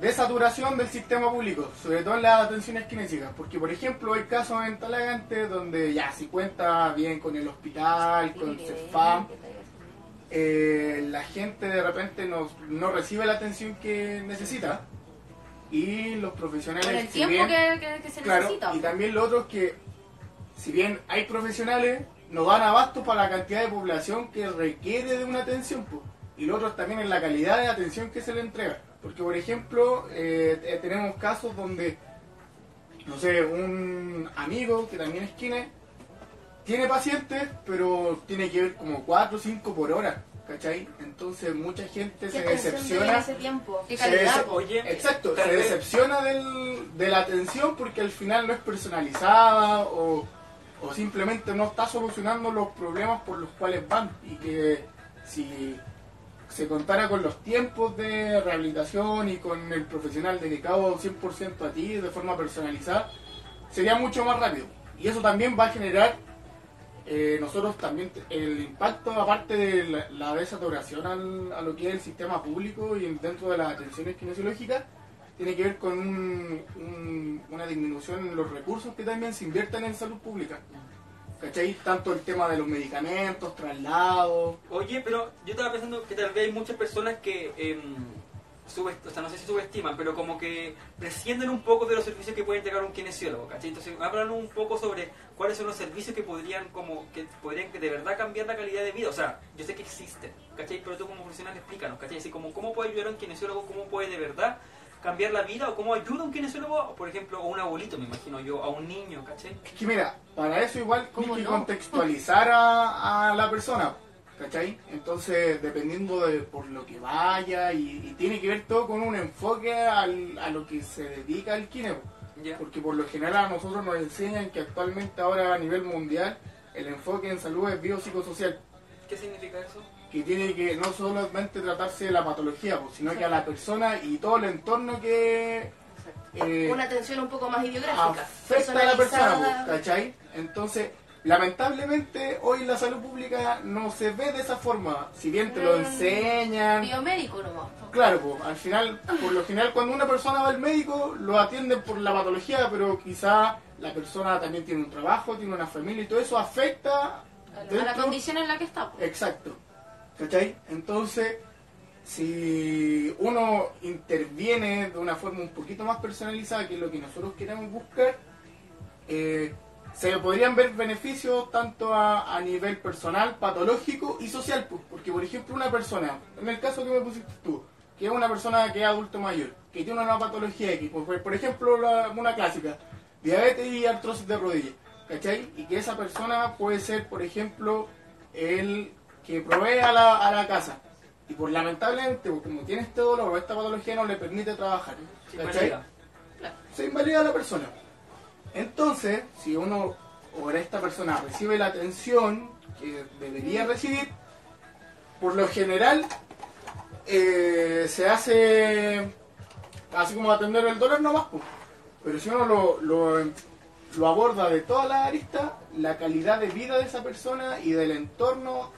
desaturación del sistema público, sobre todo en las atenciones kinésicas, porque por ejemplo hay casos en Talagante donde ya si cuenta bien con el hospital, con CEFAM, eh, la gente de repente no, no recibe la atención que necesita y los profesionales Con el si tiempo bien- que, que- que se Claro, necesita. y también lo otro es que, si bien hay profesionales, no dan abasto para la cantidad de población que requiere de una atención, pues. y lo otro es también en la calidad de atención que se le entrega. Porque, por ejemplo, eh, eh, tenemos casos donde, no sé, un amigo que también es kine, tiene pacientes, pero tiene que ver como 4 o 5 por hora, ¿cachai? Entonces mucha gente se ¿Qué atención de decepciona. ese tiempo? Qué Se calidad. Oye, Exacto, se vez- decepciona del- de la atención porque al final no es personalizada o, o simplemente no está solucionando los problemas por los cuales van y que si se contara con los tiempos de rehabilitación y con el profesional dedicado 100% a ti de forma personalizada, sería mucho más rápido. Y eso también va a generar eh, nosotros también el impacto, aparte de la, la desaturación al- a lo que es el sistema público y en- dentro de las atenciones kinesiológicas, tiene que ver con un- un- una disminución en los recursos que también se invierten en salud pública. ¿Cachai? Tanto el tema de los medicamentos, traslados. Oye, pero yo estaba pensando que tal vez hay muchas personas que em, o sea, no sé si subestiman, pero como que prescienden un poco de los servicios que puede entregar un kinesiólogo, ¿cachai? Entonces, hablan un poco sobre cuáles son los servicios que podrían, como, que podrían de verdad cambiar la calidad de vida. O sea, yo sé que existen, ¿cachai? Pero tú como profesional explícanos, ¿cachai? Así como, ¿cómo puede ayudar a un kinesiólogo? ¿Cómo puede de verdad cambiar la vida? ¿O cómo ayuda un kinesiólogo, por ejemplo, a un abuelito, me imagino yo, a un niño, ¿cachai? Es que mira, para eso igual ¿Cómo hay que no? contextualizar a, a la persona, ¿cachai? Entonces, dependiendo de por lo que vaya, y, y tiene que ver todo con un enfoque al- a lo que se dedica el kine. Ya. Porque por lo general a nosotros nos enseñan que actualmente ahora a nivel mundial el enfoque en salud es biopsicosocial, ¿Qué significa eso? que tiene que no solamente tratarse de la patología, pues, sino que a la persona y todo el entorno que eh, Una atención un poco más ideográfica. afecta a la persona, pues, ¿cachai? Entonces, lamentablemente hoy la salud pública no se ve de esa forma, si bien te lo Mm. enseñan, Biomédico nomás. Claro, pues, al final, por lo general, cuando una persona va al médico, lo atienden por la patología, pero quizá la persona también tiene un trabajo, tiene una familia y todo eso afecta A la condición en la que está. pues. Exacto. ¿Cachai? Entonces, si uno interviene de una forma un poquito más personalizada, que es lo que nosotros queremos buscar, eh, se podrían ver beneficios tanto a, a nivel personal, patológico y social. pues, porque, por ejemplo, una persona, en el caso que me pusiste tú, que es una persona que es adulto mayor, que tiene una patología X, pues, por, por ejemplo, la- una clásica, diabetes y artrosis de rodilla, ¿cachai? Y que esa persona puede ser, por ejemplo, el que provee a la, a la casa. Y por lamentablemente, porque como tiene este dolor o esta patología no le permite trabajar. ¿cachai? se invalida a la persona. Entonces, si uno o esta persona recibe la atención que debería recibir, por lo general eh, se hace así como atender el dolor nomás. pues. Pero si uno lo, aborda de toda la arista, la calidad de vida de esa persona y del entorno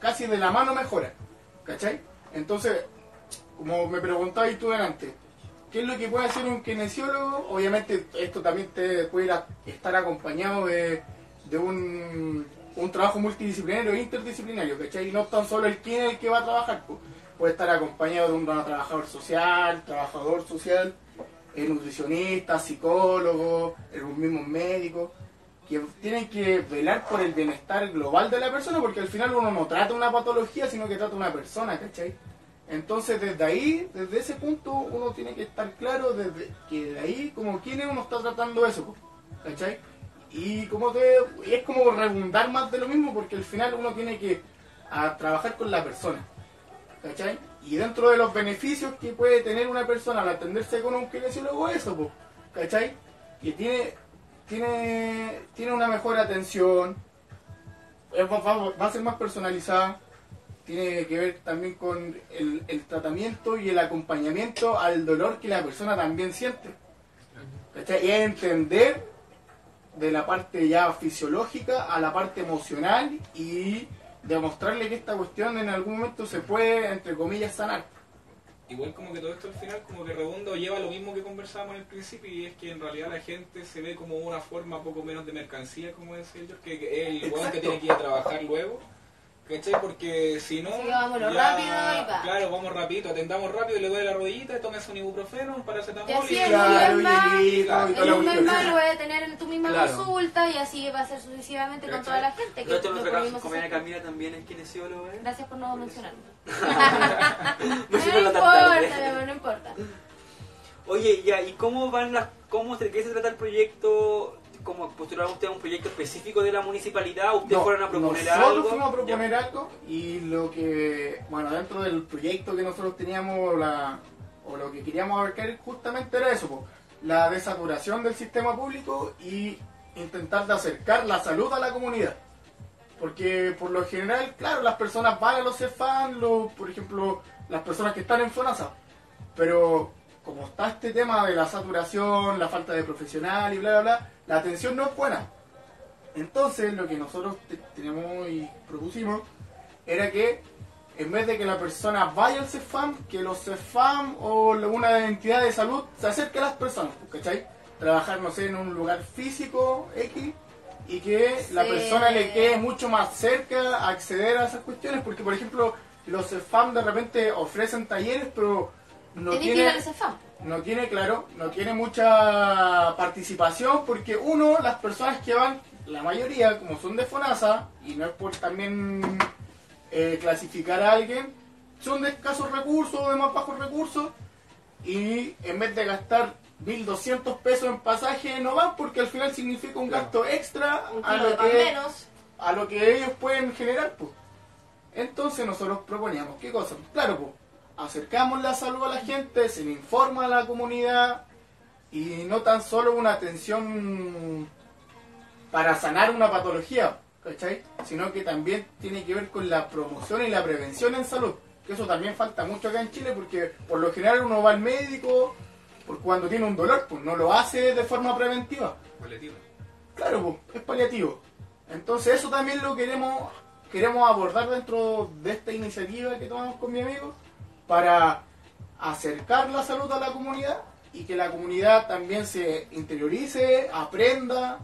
casi de la mano mejora. ¿Cachai? Entonces, como me preguntabas tú delante, ¿qué es lo que puede hacer un kinesiólogo? Obviamente esto también te puede estar acompañado de, de un, un trabajo multidisciplinario e interdisciplinario, ¿cachai? No tan solo el kine el que va a trabajar, pues. puede estar acompañado de un trabajador social, trabajador social, nutricionista, psicólogo, eh, un mismo médico, que tienen que velar por el bienestar global de la persona, porque al final uno no trata una patología, sino que trata una persona, ¿cachai? Entonces desde ahí, desde ese punto, uno tiene que estar claro desde que de ahí, como quién uno está tratando eso, ¿cachai? Y como te, es como redundar más de lo mismo, porque al final uno tiene que trabajar con la persona, ¿cachai? Y dentro de los beneficios que puede tener una persona al atenderse con un kinesiólogo, eso, po, ¿cachai? Que tiene, tiene, tiene una mejor atención, va- va a ser más personalizada, tiene que ver también con el, el tratamiento y el acompañamiento al dolor que la persona también siente. ¿Cachai? Y entender de la parte ya fisiológica a la parte emocional y demostrarle que esta cuestión en algún momento se puede, entre comillas, sanar. Igual como que todo esto al final como que redunda o lleva lo mismo que conversábamos en el principio y es que en realidad la gente se ve como una forma poco menos de mercancía, como decía yo, que, es el que tiene que ir a trabajar luego. ¿Cachai? Porque si no... Así que vámonos rápido y va. Claro, vamos rapidito, atendamos rápido, le duele la rodillita, tomes un ibuprofeno, un paracetamol Y así y- Claro, un mes más, hielito y toda en la un mes cuestión. más lo voy a tener en tu misma Claro. consulta y así va a ser sucesivamente con toda la gente. Que Nosotros Ana hacer. Camila también es kinesiólogo, ¿eh? Gracias por no mencionarlo. *laughs* No No importa, amor, no importa. Oye, ya, ¿y cómo van las, cómo se, qué se trata el proyecto? ¿Cómo postularon ustedes a un proyecto específico de la municipalidad? ¿Ustedes No, fueron a proponer nosotros algo? fuimos a proponer algo y lo que, bueno, dentro del proyecto que nosotros teníamos, la, o lo que queríamos abarcar justamente era eso, po, la desaturación del sistema público y intentar de acercar la salud a la comunidad. Porque por lo general, claro, las personas van a los CEFAN, los, por ejemplo, las personas que están en FONASA, pero como está este tema de la saturación, la falta de profesional y bla, bla, bla, la atención no es buena. Entonces, lo que nosotros te- tenemos y propusimos era que en vez de que la persona vaya al CEFAM, que los CEFAM o la- una entidad de salud se acerque a las personas, ¿cachai? Trabajar, no sé, en un lugar físico X y que la persona le quede mucho más cerca acceder a esas cuestiones, porque, por ejemplo, los CEFAM de repente ofrecen talleres, pero no Tenés que ir al CEFAM. No tiene, claro, no tiene mucha participación porque uno, las personas que van, la mayoría, como son de FONASA, y no es por también eh, clasificar a alguien, son de escasos recursos o de más bajos recursos, y en vez de gastar 1.200 pesos en pasaje, no van porque al final significa un Claro. gasto extra Un a lo que menos. a lo que ellos pueden generar, pues. Entonces nosotros proponíamos, ¿qué cosa? Claro, pues, acercamos la salud a la gente, se le informa a la comunidad y no tan solo una atención para sanar una patología, ¿cachai? Sino que también tiene que ver con la promoción y la prevención en salud. Que eso también falta mucho acá en Chile porque por lo general uno va al médico por cuando tiene un dolor, pues no lo hace de forma preventiva. Paliativo. Claro, pues, es paliativo. Entonces eso también lo queremos queremos abordar dentro de esta iniciativa que tomamos con mi amigo para acercar la salud a la comunidad y que la comunidad también se interiorice, aprenda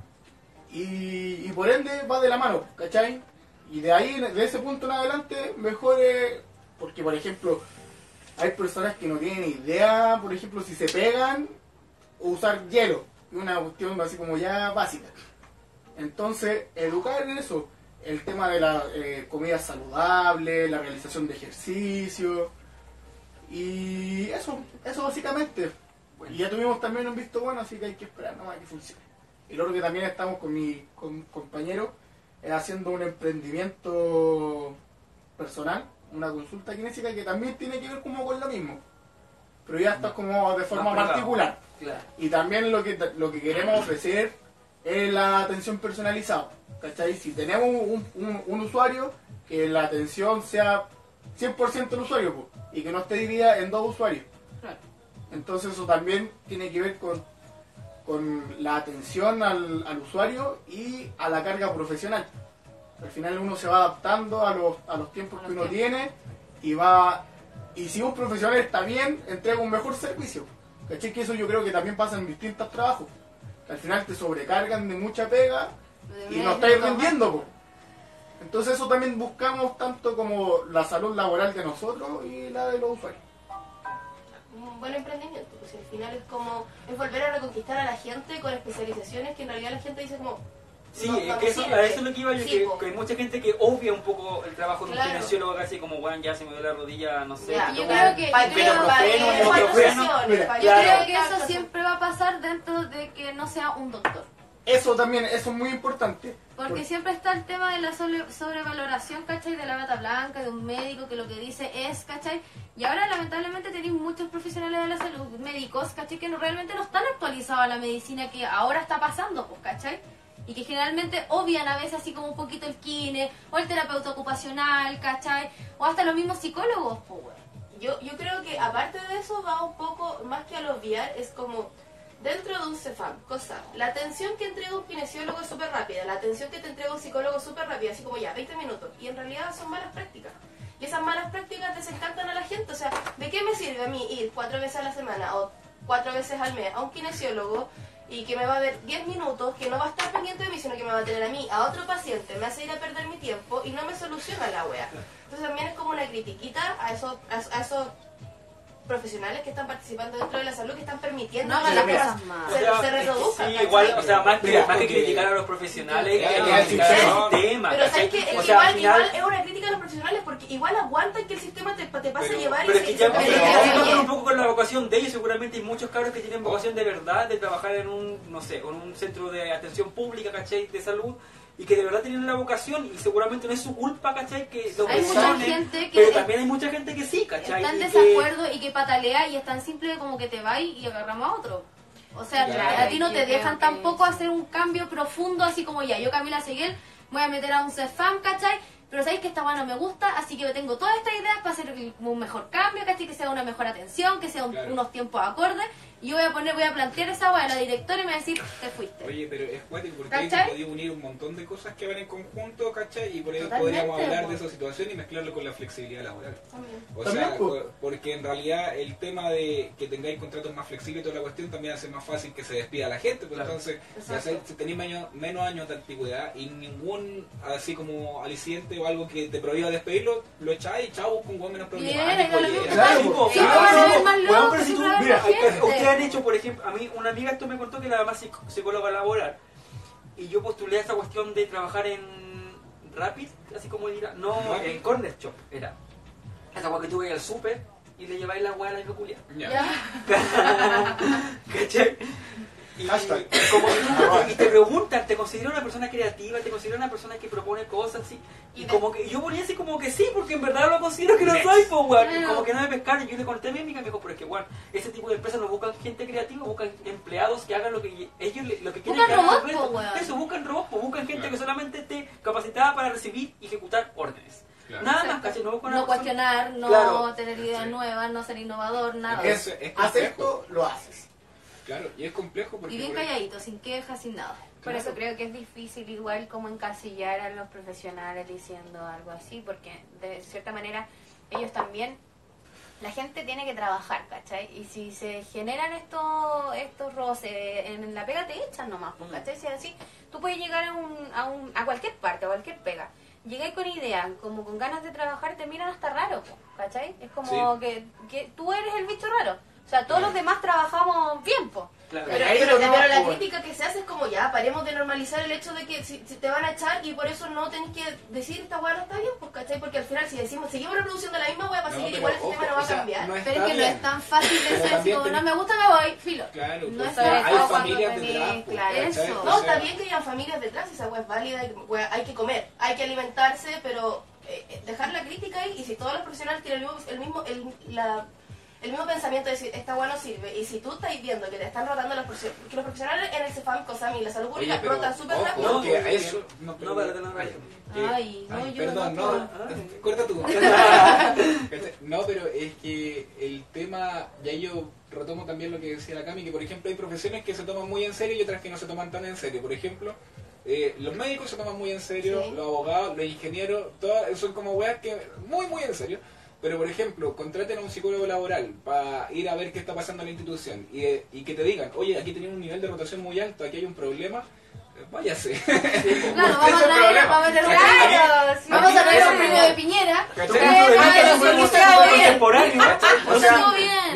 y, por ende va de la mano, ¿cachai? Y de ahí, de ese punto en adelante, mejore, porque por ejemplo, hay personas que no tienen idea, por ejemplo, si se pegan, usar hielo, una cuestión así como ya básica. Entonces, educar en eso, el tema de la eh, comida saludable, la realización de ejercicio, y eso, eso básicamente. Y ya tuvimos también un visto bueno, así que hay que esperar nomás a que funcione. Y lo otro que también estamos con mi con, compañero es haciendo un emprendimiento personal, una consulta kinésica que también tiene que ver como con lo mismo. Pero ya está como de forma particular. Claro. Y también lo que, lo que queremos ofrecer es la atención personalizada. ¿Cachai? Si tenemos un, un- un usuario, que la atención sea 100% el usuario po, y que no esté dividida en dos usuarios. Entonces eso también tiene que ver con, con la atención al, al usuario y a la carga profesional. Al final uno se va adaptando a los, a los tiempos que uno tiene y va... Y si un profesional está bien, entrega un mejor servicio. ¿Cachai? Que eso yo creo que también pasa en distintos trabajos. Que al final te sobrecargan de mucha pega y no estáis rendiendo. po. Entonces eso también buscamos tanto como la salud laboral de nosotros y la de los usuarios. un buen emprendimiento, pues al final es como es volver a reconquistar a la gente con especializaciones que en realidad la gente dice como Sí, no- es que eso, sirve. a eso es lo que iba yo, Sí, que, hay mucha gente que obvia un poco el trabajo de un Claro. kinesiólogo casi como, bueno, ya se me dio la rodilla, no sé. Ya, Yo creo que- yo creo que- eso siempre va a pasar dentro de que no sea un doctor. Eso también, eso es muy importante. Porque Porque- siempre está el tema de la sobre- sobrevaloración, ¿cachai? De la bata blanca, de un médico que lo que dice es, ¿cachai? Y ahora lamentablemente tenéis muchos profesionales de la salud, médicos, ¿cachai? Que no, realmente no están actualizados a la medicina que ahora está pasando, pues, ¿cachai? Y que generalmente obvian a veces así como un poquito el kine, o el terapeuta ocupacional, ¿cachai? O hasta los mismos psicólogos, pues. Yo, yo creo que aparte de eso va un poco, más que al obviar, es como dentro de un CEFAM, cosa, la atención que entrega un kinesiólogo es súper rápida, la atención que te entrega un psicólogo es súper rápida, así como ya, 20 minutos, y en realidad son malas prácticas. Y esas malas prácticas desencantan a la gente, o sea, ¿de qué me sirve a mí ir cuatro veces a la semana o cuatro veces al mes a un kinesiólogo y que me va a ver 10 minutos, que no va a estar pendiente de mí, sino que me va a tener a mí, a otro paciente, me hace ir a perder mi tiempo y no me soluciona la wea. Entonces también es como una critiquita a esos, a, a esos profesionales que están participando dentro de la salud, que están permitiendo No que hagan las cosas. O se, sea, se reproduzcan. Sí, ¿cachai? igual, o sea, más que, Mira, más que criticar a los profesionales, hay que Claro, criticar al claro. sistema. Pero ¿cachai? sabes que, es O sea, igual, final- igual es una crítica a los profesionales porque igual aguantan que el sistema te, te pase Pero- a llevar Pero y es que se- ya se- pero se- un poco con la vocación de ellos, seguramente hay muchos cabros que tienen vocación de verdad de trabajar en un, no sé, en un centro de atención pública, ¿cachai? De salud, y que de verdad tienen la vocación, y seguramente no es su culpa, ¿cachai? Que lo Hay mucha gente que pero es- también hay mucha gente que sí, ¿cachai? Está en que- desacuerdo y que patalea y es tan simple como que te va y agarramos a otro. O sea, Claro, a ti no yo te dejan tampoco hacer un cambio profundo así como ya, yo Camila Seguel voy a meter a un CEFAM, ¿cachai? Pero sabéis que esta bueno me gusta, así que tengo todas estas ideas para hacer un mejor cambio, ¿cachai? Que sea una mejor atención, que sea un- Claro. unos tiempos acordes. Y yo voy a poner, voy a plantear esa weá a la directora y me va a decir, te fuiste. Oye, pero es cuático porque ahí podía unir un montón de cosas que van en conjunto, ¿cachai? Y por eso Totalmente, podríamos hablar po. de esa situación y mezclarlo con la flexibilidad laboral. O También, sea, po. por- porque en realidad el tema de que tengáis contratos más flexibles y toda la cuestión también hace más fácil que se despida a la gente. Pues Claro. entonces, si, tenéis menos, menos años de antigüedad y ningún así como aliciente o algo que te prohíba despedirlo, lo echáis y chao, con un menos problemático. ahí y era- Claro, Sí, po. A se han hecho, por ejemplo, a mí una amiga esto me contó que la mamá es psico- psicóloga laboral y yo postulé a esa cuestión de trabajar en Rapid, así como dirá, no, Rapid. en Corner Shop, era. Esa weá que tú vas al súper y le lleváis la weá a la peculiar. Ya. *laughs* *laughs* Como que tú- y te preguntan, ¿te consideras una persona creativa? ¿Te consideras una persona que propone cosas así? Y como que yo ponía así como que sí, porque en verdad lo considero que no soy, pues, weón. Como que no me pescaron. Y yo le conté a mi amiga y me dijo, pero es que, weón, ese tipo de empresas no buscan gente creativa, buscan empleados que hagan lo que ellos le- lo que quieren Buscan que hagan robots, weón. Eso, buscan robots, pues, buscan gente Claro. que solamente esté capacitada para recibir y ejecutar órdenes. Claro. Nada más. ¿cachai? No buscan No cuestionar, no Claro. tener ideas Sí. nuevas, no ser innovador, nada. Es- Es, acepto, lo haces. Claro, y es complejo porque... Y bien calladito, sin quejas, sin nada. Por eso creo que es difícil igual como encasillar a los profesionales diciendo algo así, porque de cierta manera ellos también, la gente tiene que trabajar, ¿cachai? Y si se generan estos estos roces en la pega, te echan nomás, pues, ¿cachai? Si es así, tú puedes llegar a, un, a, un, a cualquier parte, a cualquier pega. Llegáis con ideas, como con ganas de trabajar, te miran hasta raro, pues, ¿cachai? Es como Sí. que, que tú eres el bicho raro. O sea, todos los demás trabajamos bien. Claro. Pero, Ahí pero- lo no, pero la crítica que se hace es como ya, paremos de normalizar el hecho de que si, si te van a echar y por eso no tenés que decir esta weá no está bien, pues ¿cachai? Porque al final si decimos, seguimos reproduciendo la misma weá para No, seguir igual el sistema no va a cambiar. no Pero es está que no es tan fácil de Pero ser así también como, tenés- no me gusta, me voy, filo. Claro, No pues, es o sea, sobre hay todo familias cuando detrás, tenés- pues, eso. No, está bien que hayan familias detrás, esa weá es válida, y, weá, hay que comer, hay que alimentarse, pero eh, eh, dejar la crítica ahí y si todos los profesionales tienen el mismo, el mismo, el, la- el mismo pensamiento de decir esta weá no sirve y si tú estás viendo que te están rotando los profesionales, porque los profesionales en el CEFAM, COSAM y la salud pública Oye, pero, rotan súper rápido. No, a eso... No, no, para que no Ay, no, yo perdón, no no, puedo. corta tú. ¿Cachai? *laughs* no, pero es que el tema, ya yo retomo también lo que decía la Cami, que por ejemplo hay profesiones que se toman muy en serio y otras que no se toman tan en serio. Por ejemplo, eh, los médicos se toman muy en serio, Sí. los abogados, los ingenieros, todas son como weas que muy, muy en serio. Pero por ejemplo, contraten a un psicólogo laboral para ir a ver qué está pasando en la institución y, eh, y que te digan, oye, aquí tenemos un nivel de rotación muy alto, aquí hay un problema, eh, váyase. *laughs* Claro, vamos a problema. vamos a sí. Vamos a un es premio de Piñera.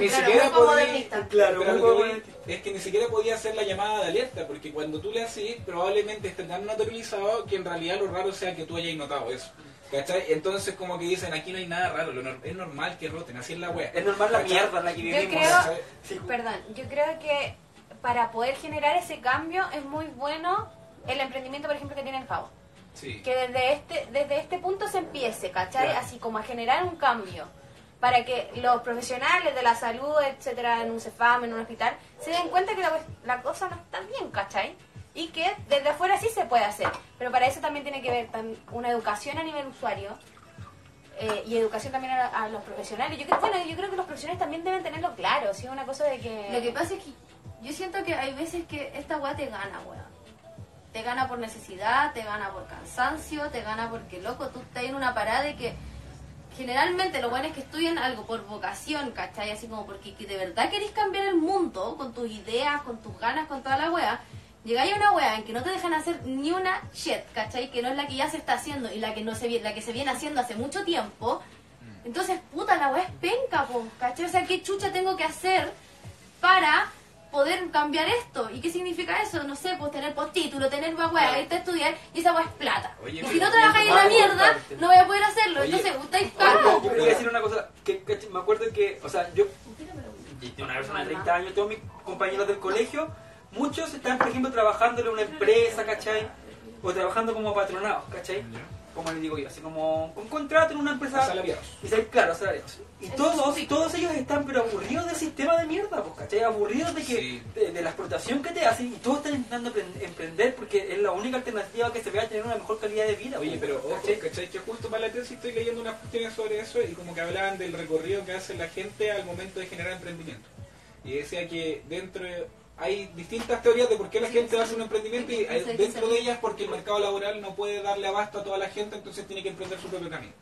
Ni siquiera podía. Claro, es que ni siquiera podía hacer la llamada de alerta, porque cuando tú le haces, probablemente esté tan naturalizado que en realidad lo raro sea que tú hayas notado eso. ¿Cachai? Entonces como que dicen, aquí no hay nada raro, lo nor- es normal que roten, así es la wea. Es normal la ¿Cachai? mierda en la que Yo vivimos. creo- ¿Cachai? Sí, Perdón, yo creo que para poder generar ese cambio es muy bueno el emprendimiento, por ejemplo, que tiene el Javo. Sí. Que desde este, desde este punto se empiece, ¿cachai? Claro. Así como a generar un cambio. Para que los profesionales de la salud, etcétera, en un CEFAM, en un hospital, se den cuenta que la, la cosa no está bien, ¿cachai? Y que desde afuera sí se puede hacer. Pero para eso también tiene que ver una educación a nivel usuario eh, y educación también a, a los profesionales. Yo creo, bueno, yo creo que los profesionales también deben tenerlo claro, ¿sí? Una cosa de que... Lo que pasa es que yo siento que hay veces que esta weá te gana, weón. Te gana por necesidad, te gana por cansancio, te gana porque, loco, tú estás en una parada de que generalmente lo bueno es que estudian algo por vocación, ¿cachai? Así como porque que de verdad queréis cambiar el mundo con tus ideas, con tus ganas, con toda la weá. Llegáis a una weá en que no te dejan hacer ni una shit, ¿cachai? Que no es la que ya se está haciendo y la que no se la que se viene haciendo hace mucho tiempo. Entonces, puta, la weá es penca, po, ¿cachai? O sea, ¿qué chucha tengo que hacer para poder cambiar esto? ¿Y qué significa eso? No sé, pues tener postítulo, tener weá, irte a estudiar y esa weá es plata. Oye, y si no trabajáis en la mierda, no voy a poder hacerlo. Oye, Entonces, estáis Yo cagos. quería decir una cosa, que, que me acuerdo que, o sea, yo, una persona de 30 años, todos mis compañeros del colegio, muchos están, por ejemplo, trabajando en una empresa, ¿cachai? O trabajando como patronados, ¿cachai? Como les digo yo, así como un contrato en una empresa. Asalariados. Y ser claro, asalariados. Y todos, todos ellos están pero aburridos del sistema de mierda, pues, ¿cachai? Aburridos de que Sí. de, de la explotación que te hacen y todos están intentando empre- emprender porque es la única alternativa que se vea tener una mejor calidad de vida. Oye, pues, pero ojo, ¿cachai? ¿cachai? Que justo para la tesis estoy leyendo unas cuestiones sobre eso y como que hablaban del recorrido que hace la gente al momento de generar emprendimiento. y decía que dentro de- hay distintas teorías de por qué la gente hace un emprendimiento y hay- dentro de ellas porque el mercado laboral no puede darle abasto a toda la gente, entonces tiene que emprender su propio camino.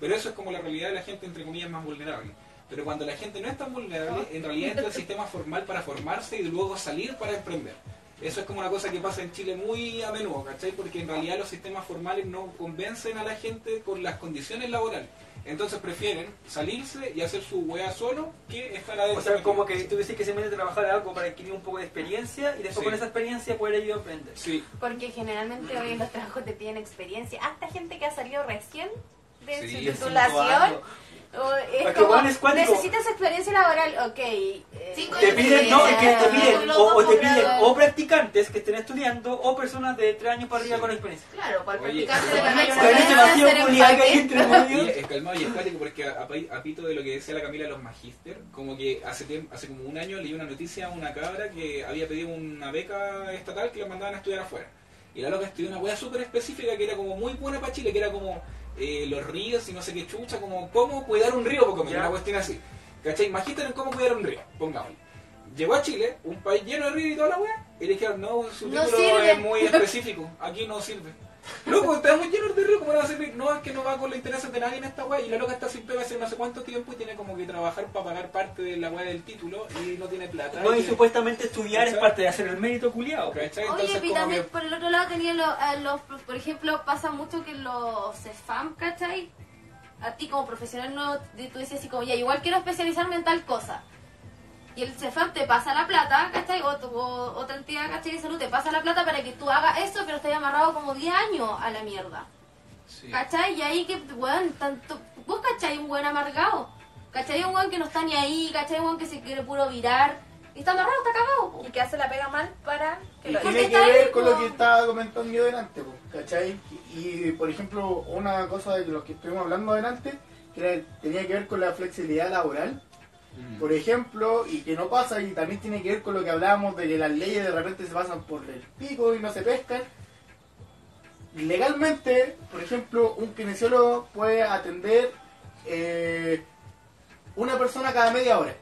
Pero eso es como la realidad de la gente, entre comillas, más vulnerable. Pero cuando la gente no es tan vulnerable, en realidad entra el sistema formal para formarse y luego salir para emprender. Eso es como una cosa que pasa en Chile muy a menudo, ¿cachai? Porque en realidad los sistemas formales no convencen a la gente con las condiciones laborales. Entonces prefieren salirse y hacer su wea solo que estar adentro. O sea, como que tuviese que simplemente trabajar algo para adquirir un poco de experiencia y después Sí. con esa experiencia poder ir a aprender. Sí, Porque generalmente hoy en los trabajos te piden experiencia. Hasta gente que ha salido recién de Sí, su de titulación. años. o es Porque como, bueno, es cuático. necesitas experiencia laboral, ok. eh, Cinco Te piden, no, es que te piden, o, te piden o practicantes que estén estudiando o personas de tres años para arriba Sí. con experiencia. Claro, para Oye, practicarse sí. de medio. es calmado y es cuático porque a, a- a pito de lo que decía la Camila los magíster, como que hace tiempo, hace como un año leí una noticia a una cabra que había pedido una beca estatal que la mandaban a estudiar afuera. Y la loca estudió una wea súper específica que era como muy buena para Chile, que era como eh, los ríos y no sé qué chucha, como cómo cuidar un río, porque Ya. una cuestión así. ¿Cachai? Magíster en cómo cuidar un río, pongámosle. Llegó a Chile, un país lleno de ríos y toda la wea, y le dijeron, no, su No título sirve. es muy específico, aquí no sirve. Loco, estamos llenos de ríos, ¿cómo no va a servir? No, es que no va con los intereses de nadie en esta weá. Y la loca está sin pega hace no sé cuánto tiempo y tiene como que trabajar para pagar parte de la weá del título y no tiene plata. No, y supuestamente estudiar es parte de hacer el mérito culiado. ¿Cachai? Oye, Entonces, y también que- por el otro lado tenía los, por ejemplo, pasa mucho que los CEFAM, ¿cachai? A ti como profesional no, tú dices así como, ya, igual quiero especializarme en tal cosa. Y el CEFAM te pasa la plata, ¿cachai? O, tu- o otra entidad, ¿cachai? De salud te pasa la plata para que tú hagas eso, pero estás amarrado como 10 años a la mierda. Sí. ¿Cachai? Y ahí que, weón, tanto. Vos, ¿cachai? Un buen amargado. ¿cachai? Un weón que no está ni ahí, ¿cachai? Un weón que se quiere puro virar. Y está amarrado, está cagado. po. Y que hace la pega mal para que Y lo tiene que ahí, ver con lo que estaba comentando yo delante, po, ¿cachai? Y, por ejemplo, una cosa de los que estuvimos hablando delante, que era- tenía que ver con la flexibilidad laboral. Por ejemplo, y que no pasa, y también tiene que ver con lo que hablábamos de que las leyes de repente se pasan por el pico y no se pescan. Legalmente, por ejemplo, un kinesiólogo puede atender eh, una persona cada media hora.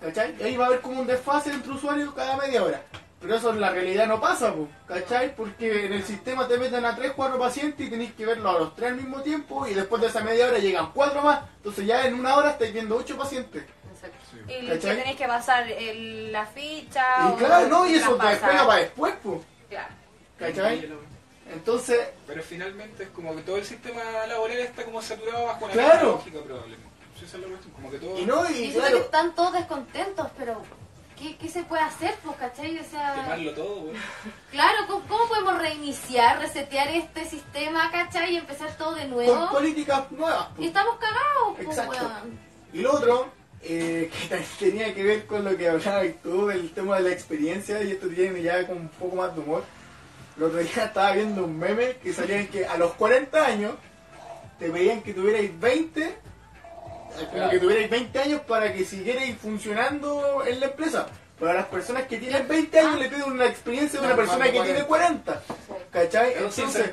¿Cachai? Y ahí va a haber como un desfase entre usuarios cada media hora. Pero eso en la realidad no pasa, po, ¿cachai? Porque en el sistema te meten a 3, 4 pacientes y tenéis que verlo a los 3 al mismo tiempo y después de esa media hora llegan 4 más. Entonces ya en una hora estáis viendo 8 pacientes. Y que tenéis que pasar el- la ficha. Y o claro, no, y eso te traspasar. despega para después, po, Claro. ¿cachai? Entonces, Pero finalmente es como que todo el sistema laboral está como saturado bajo una Claro. lógica probablemente. Sí, esa es la cuestión, como que todo... y no, Y claro, que están todos descontentos, pero ¿qué, qué se puede hacer, pues, cachai? O sea, Quemarlo todo, weón. claro, ¿cómo, cómo podemos reiniciar, resetear este sistema, cachai? Y empezar todo de con nuevo. políticas nuevas, po. Y estamos cagados, pues, Exacto. weón. Y lo otro, eh, *laughs* que también tenía que ver con lo que hablabas tú del tema de la experiencia, y esto tiene ya con un poco más de humor. El otro día estaba viendo un meme que salía en que a los 40 años te veían que tuvierais 20, eh, como que tuvierais 20 años para que siguierais funcionando en la empresa. Pero a las personas que tienen 20 años le piden una experiencia de una persona que tiene 40. ¿Cachai? Es un Entonces,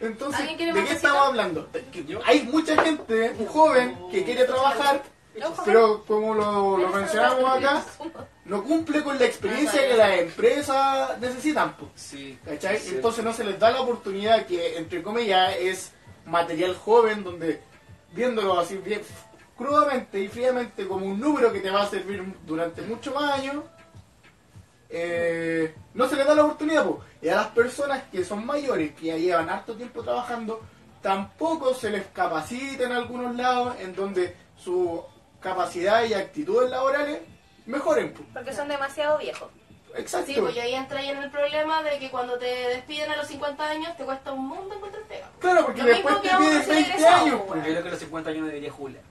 entonces, ¿Alguien quiere ¿de qué estamos hablando? Hay mucha gente joven que quiere trabajar, pero como lo, lo mencionamos acá, no cumple con la experiencia que las empresas necesitan. Sí. ¿Cachai? Entonces no se les da la oportunidad que, entre comillas, es material joven, donde viéndolo así bien crudamente y fríamente como un número que te va a servir durante muchos más años, eh, no se les da la oportunidad. po. Y a las personas que son mayores, que ya llevan harto tiempo trabajando, tampoco se les capacita en algunos lados en donde su capacidad y actitudes laborales mejoren. po. Porque son demasiado viejos. Exacto. Sí, pues y ahí entra ahí en el problema de que cuando te despiden a los 50 años te cuesta un mundo encontrar pega. Claro, porque Lo después mismo te hacer 20 egresados, años. pues. Yo creo que a los 50 años debería jubilar.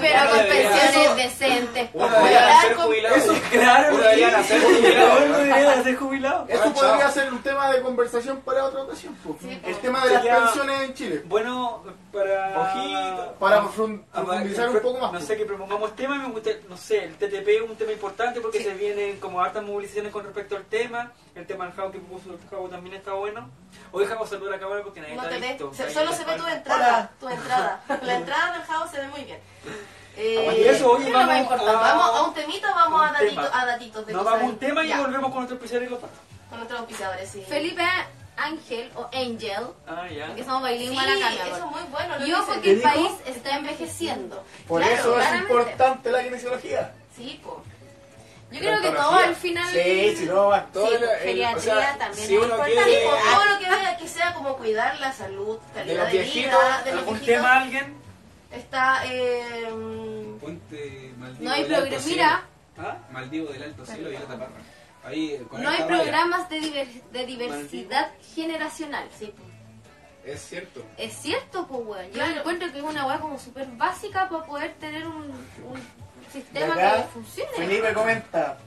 Pero con pensiones eso- decentes, Uno pues, debería weón. *laughs* ser jubilado. Eso- Claro, Uno debería nacer Uno jubilado. debería ser jubilado. Esto Ah, podría chao. ser un tema de conversación para otra ocasión. el tema de las pensiones en Chile. Bueno, para Ojito. Para profun- Ah, profundizar eh, un poco más. No sé, que propongamos tema y me gusta, no sé, el TTP es un tema importante porque Sí. se vienen como hartas movilizaciones con respecto al tema. El tema del Javo que puso el Javo también está bueno. Hoy Javo saludar a la cámara porque nadie No te te visto. se- solo se ve tu entrada. Tu entrada. *laughs* La entrada del Javo se ve muy bien. Eh, Y eso, oye, ¿qué es lo más vamos importante? a- ¿Vamos a un temita vamos a, un datitos, tema. a datitos de Nos cosas vamos a un tema y Ya, volvemos con nuestro especial y los. Con nuestros auspiciadores, sí. Felipe Ángel o Angel, Ah, ya. porque somos Sí, bilingües acá, mi eso es muy bueno. lo Y ojo que el país está envejeciendo. Por Claro, eso es claramente. importante la kinesiología. Sí, po. Yo creo que todo al final. Sí, si no va. Todo Sí, el- geriatría o sea, también si es uno importante. quiere- Sí, po, todo lo que *laughs* vea que sea como cuidar la salud, calidad los de, viejitos, vida, de los ¿Algún viejitos. tema alguien? Está, eh, Puente Maldivo No hay. Cielo. Mira, ¿Ah? Maldivo del Alto Cielo y la Taparra. Ahí, con no hay programas de, diver- de diversidad generacional. sí, po. Es cierto. Es cierto, pues, weón. Yo Claro. encuentro que es una weá como súper básica para poder tener un, un sistema que funcione. Felipe comenta,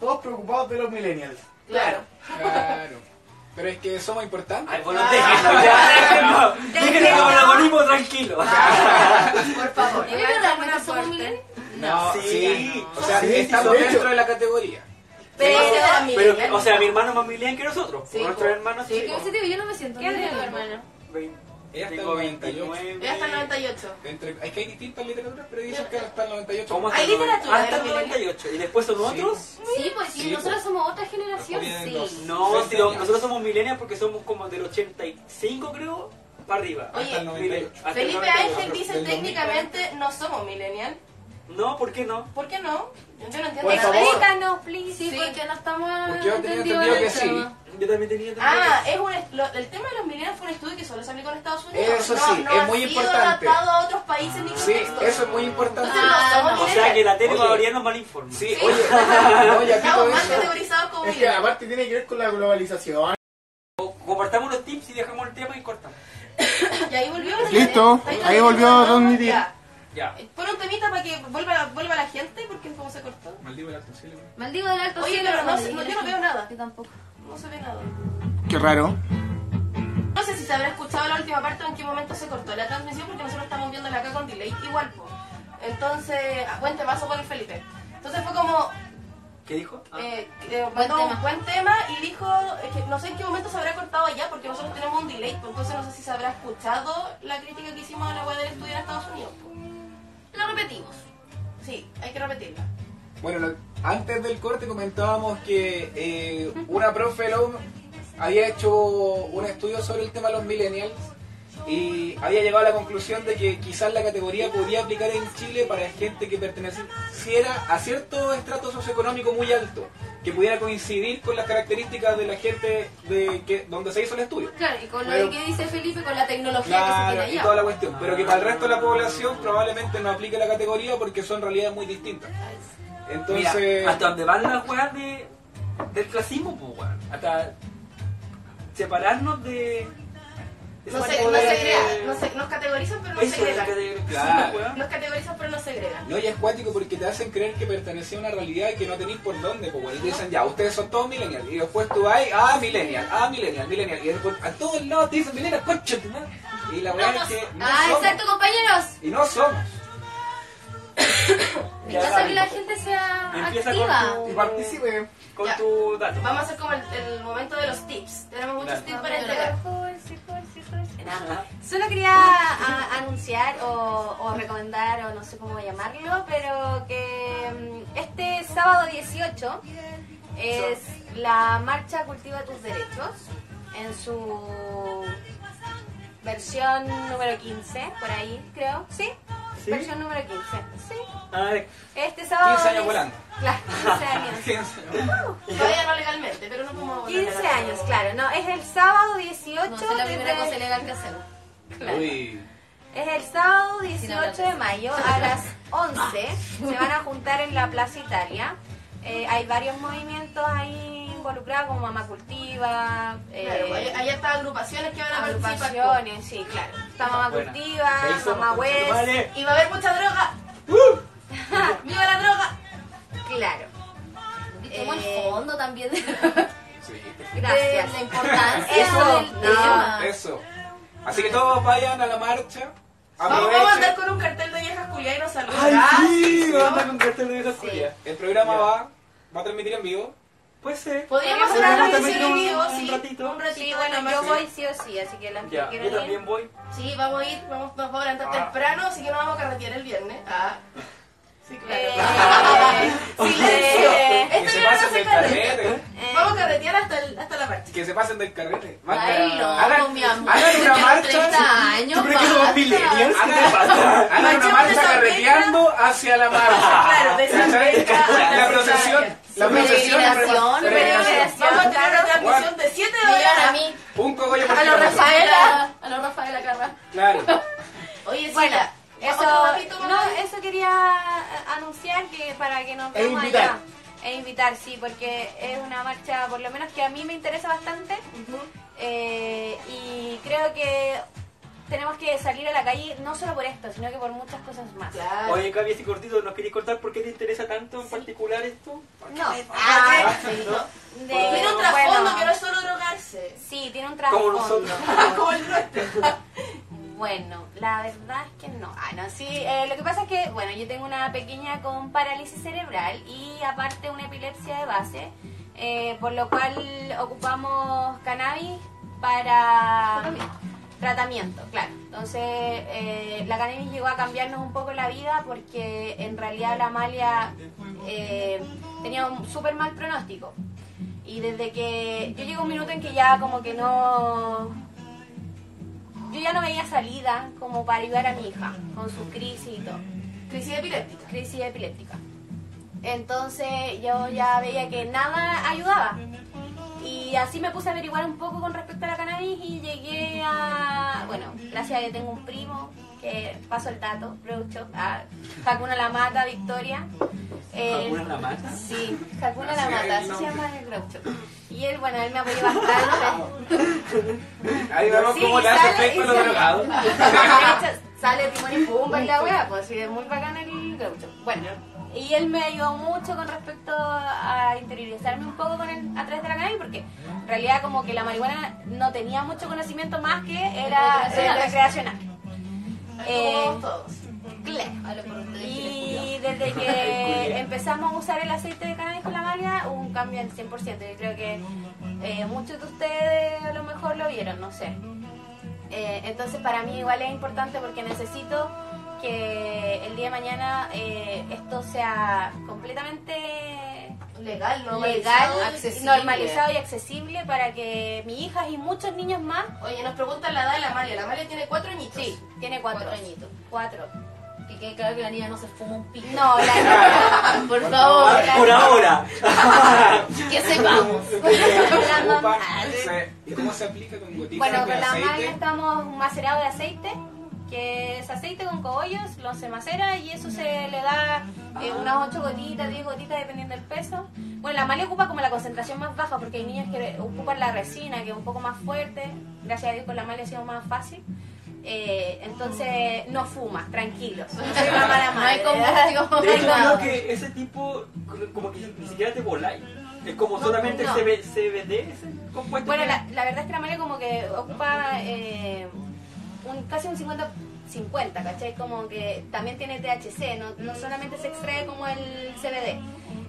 todos preocupados de los millennials. claro. Claro. *laughs* Pero es que somos importantes. Ay, bueno, déjenlo, ya, déjenlo. Déjenlo con el algoritmo tranquilo. Por favor. Yo creo que realmente somos millennials. No, Sí. sí. O sea, Sí, estamos dentro de la categoría. Pero, Pero, o sea, mi hermano es más millennial que nosotros. Sí, Nuestros hermanos Sí, sí. ¿Qué po. sentido? Yo no me siento ¿Qué es de tu hermano? Vein- Ella está en Tengo 98. 29. Ella está en 98. Entre, es que hay distintas literaturas, pero dicen que hasta el 98. ¿Cómo Hay hasta literatura Hasta el de los 98. ¿Y después son Sí. otros? Sí, pues sí, Sí, nosotros pues. somos otra generación. Sí. dos. No, Sí, si lo- nosotros somos millennials porque somos como del 85, creo, para arriba. Oye, Hasta el 98. Hasta el Felipe 98. Ángel dice del 2000. técnicamente no somos millennial. No, ¿por qué no? ¿Por qué no? Yo no entiendo Por favor. Explícanos, please. Sí, Sí. porque no estamos Porque yo tenía entendidos entendido en que el sí. tema. Yo también tenía Ah, es un, est- lo- el tema de los millennials fue un estudio que solo se aplicó en Estados Unidos. Eso no, sí, no es ha muy sido importante. adaptado a otros países ni Sí, contextos. eso es muy importante. Entonces no Ah, somos no. O sea que la tele Oye. todavía nos mal informa. Sí, Sí. oye, *laughs* no, ya quito Estamos más eso. categorizados como Es que aparte tiene que ver con la globalización. Compartamos los tips y dejamos el tema y cortamos. *coughs* Y ahí volvió. Listo, ¿Está ahí volvió? Don. Ya. Ya. Eh, Pon un temita para que vuelva, vuelva la gente, porque cómo se cortó. Maldivo el Alto Cielo. Maldigo del alto Oye, cielo. pero no, del yo no veo nada. Yo tampoco. No se ve nada. Qué raro. No sé si se habrá escuchado la última parte o en qué momento se cortó la transmisión, porque nosotros estamos viéndola acá con delay igual, po. Entonces, ah, buen temazo con el Felipe. Entonces fue como, ¿Qué dijo? Ah. eh, eh, Buen tema. un buen tema y dijo, es que no sé en qué momento se habrá cortado allá, porque nosotros tenemos un delay, pues entonces no sé si se habrá escuchado la crítica que hicimos a la web del estudio en Estados Unidos. po. Lo repetimos. Sí, hay que repetirla. Bueno, antes del corte comentábamos que eh, una profe Lom había hecho un estudio sobre el tema de los millennials y había llegado a la conclusión de que quizás la categoría podía aplicar en Chile para gente que perteneciera a cierto estrato socioeconómico muy alto, que pudiera coincidir con las características de la gente de que donde se hizo el estudio. Claro, y con lo Pero- que dice Felipe, con la tecnología que se tiene allá. toda la cuestión. Pero que para el resto de la población probablemente no aplique la categoría porque son realidades muy distintas. Entonces, Mira, hasta donde van las weas de, del clasismo, pues weón. Hasta separarnos de. No se, no se crean, no se- nos categorizan pero no Eso es segregan. Claro. weón. Nos categorizan pero no segregan. No, y es cuático porque te hacen creer que pertenecía a una realidad y que no tenéis por dónde, pues, güey. Y te dicen, ya, ustedes son todos millennials. Y después tú vas, ah, millennial, ah, millennial, millennial. Y después a todos lados te dicen, millennial, concha tu madre. Y la verdad es que no ah, somos. exacto, compañeros. Y no somos. *coughs* Me encanta que la gente sea Empieza activa. con Y tu, participe. Con Ya. tu dato. Vamos a hacer como el, el momento de los tips. Tenemos muchos Dale. tips para entregar. Nada. Solo quería a- anunciar o, o recomendar, o no sé cómo llamarlo, pero que mm, este sábado 18 es la marcha Cultiva tus Derechos en su versión número 15, por ahí creo, ¿sí? ¿Sí? Versión número 15, sí. A ver, Este sábado... 15 años es- volando. Claro, 15 *laughs* años. Todavía no legalmente, pero no podemos volver 15 a- años, claro. No, es el sábado 18 No, es la primera desde- cosa ilegal que hacemos. Uy. Es el sábado no 18 hablas de mayo a las 11. Se van a juntar en la Plaza Italia. Eh, hay varios movimientos ahí involucrados, como Mamá Cultiva, eh, Claro, hay, hasta agrupaciones que van a participar. agrupaciones, sí, claro. Está Mamá Buena. Cultiva, Mamá West, conchetumare. Y va a haber mucha droga. *laughs* ¡Viva la droga! claro. Como el Eh, fondo también de, *laughs* Sí. Gracias. la importancia Eso, del no. tema. Eso. Así que todos vayan a la marcha. Vamos, vamos a andar con un cartel de viejas culiadas y nos saludan. Ay, sí, sí, va a andar con cartel de viejas Sí. culias. El programa Ya. va, va a transmitir en vivo. Puede ser. Podríamos hacer un- vivo, un sí. ratito. Un ratito. Sí, bueno, yo voy sí o sí, así que las que Ya, yo quieran ir. también voy. Sí, vamos a ir, vamos, nos vamos a levantar temprano, así que no vamos a carretear el viernes. Ah. Sí, claro. Eh, *laughs* Silencio. eh, *laughs* Que Este se viernes no pasen se del carrete. eh, Vamos a carretear hasta, el, hasta la marcha. Que se pasen del carrete. Ay, no, Hagan- mi amor. hagan una que a los 30 marcha. años, ¿Tú crees que somos millennials? ¿Qué te Hagan, una marcha carreteando hacia la marcha. Claro, de La procesión. La procesión. Peregrinación, Peregrinación. Vamos a tener una transmisión de 7 de Digan hora a mí, Un cogollo por a los kilómetro. Rafaela, a los Rafaela Carra. Claro. *laughs* Oye, sí, Bueno, eso, no, eso quería eh, anunciar que para que nos E veamos invitar. allá. E invitar, sí, porque es una marcha, por lo menos que a mí me interesa bastante. Eh, y creo que tenemos que salir a la calle no solo por esto, sino que por muchas cosas más. Claro. Oye, Gaby, así cortito, ¿nos querías contar por qué te interesa tanto en particular esto? No, Ah, sí. sí. De- Tiene un trasfondo bueno, que no es solo drogarse. Sí, tiene un Como trasfondo. nosotros. *laughs* Como el nuestro. *laughs* Bueno, la verdad es que no. Ah, no, sí. eh, lo que pasa es que, bueno, yo tengo una pequeña con parálisis cerebral y aparte una epilepsia de base, eh, por lo cual ocupamos cannabis para tratamiento, claro. Entonces, eh, la cannabis llegó a cambiarnos un poco la vida porque en realidad la Amalia eh, tenía un súper mal pronóstico. Y desde que yo llegué a un minuto en que ya como que no yo ya no veía salida como para ayudar a mi hija con su crisis y todo, Crisis epiléptica. crisis epiléptica. Entonces yo ya veía que nada ayudaba. Y así me puse a averiguar un poco con respecto a la cannabis y llegué a, bueno, gracias a que tengo un primo que paso el dato, producto, a Hakuna La Mata, Victoria. Eh, ¿Alguna la mata? Sí, Hakuna La Mata, así se llama el groucho. Y él, bueno, él me apoyó bastante. Ahí vemos Sí, cómo le hace efecto los drogados. Sale Timón y Pumba y la wea, pues sí, es muy bacán el gaucho. Bueno, y él me ayudó mucho con respecto a interiorizarme un poco con él a través de la cannabis, porque en realidad como que la marihuana no tenía mucho conocimiento más que era Recreacional. recreacional. Eh, Como todos. claro. Y desde que *laughs* empezamos a usar el aceite de cannabis con la Malia, hubo un cambio al 100%. Yo creo que eh, muchos de ustedes a lo mejor lo vieron, no sé. Eh, entonces para mí igual es importante porque necesito que el día de mañana eh, esto sea completamente Legal, ¿no? legal, accesible. normalizado y accesible para que mi hija y muchos niños más, Oye, nos preguntan la edad de la Amalia. La Amalia tiene cuatro añitos. sí, tiene cuatro, Cuatro añitos. Cuatro. Que quede claro que la niña no se fuma un pico. No, la *laughs* niña, por favor, Por ahora. *laughs* que sepamos. *laughs* ¿Y cómo se aplica con gotitas Bueno, de con la magia estamos un macerado de aceite, que es aceite con cogollos, lo se macera y eso se le da eh, unas 8 gotitas, 10 gotitas dependiendo del peso. Bueno, la malia ocupa como la concentración más baja porque hay niños que ocupan la resina, que es un poco más fuerte. Gracias a Dios con la malia ha sido más fácil. Eh, entonces, no fumas, tranquilos. No soy una mala No hay madre. combustión. *laughs* De hecho, No. creo que ese tipo, como que ni siquiera te voláis. Es como solamente no. el CB CBD, ese compuesto. Bueno, que- la, la verdad es que la malia como que ocupa eh, un, casi un 50 50, ¿cachai? Como que también tiene THC, no, no solamente se extrae como el CBD.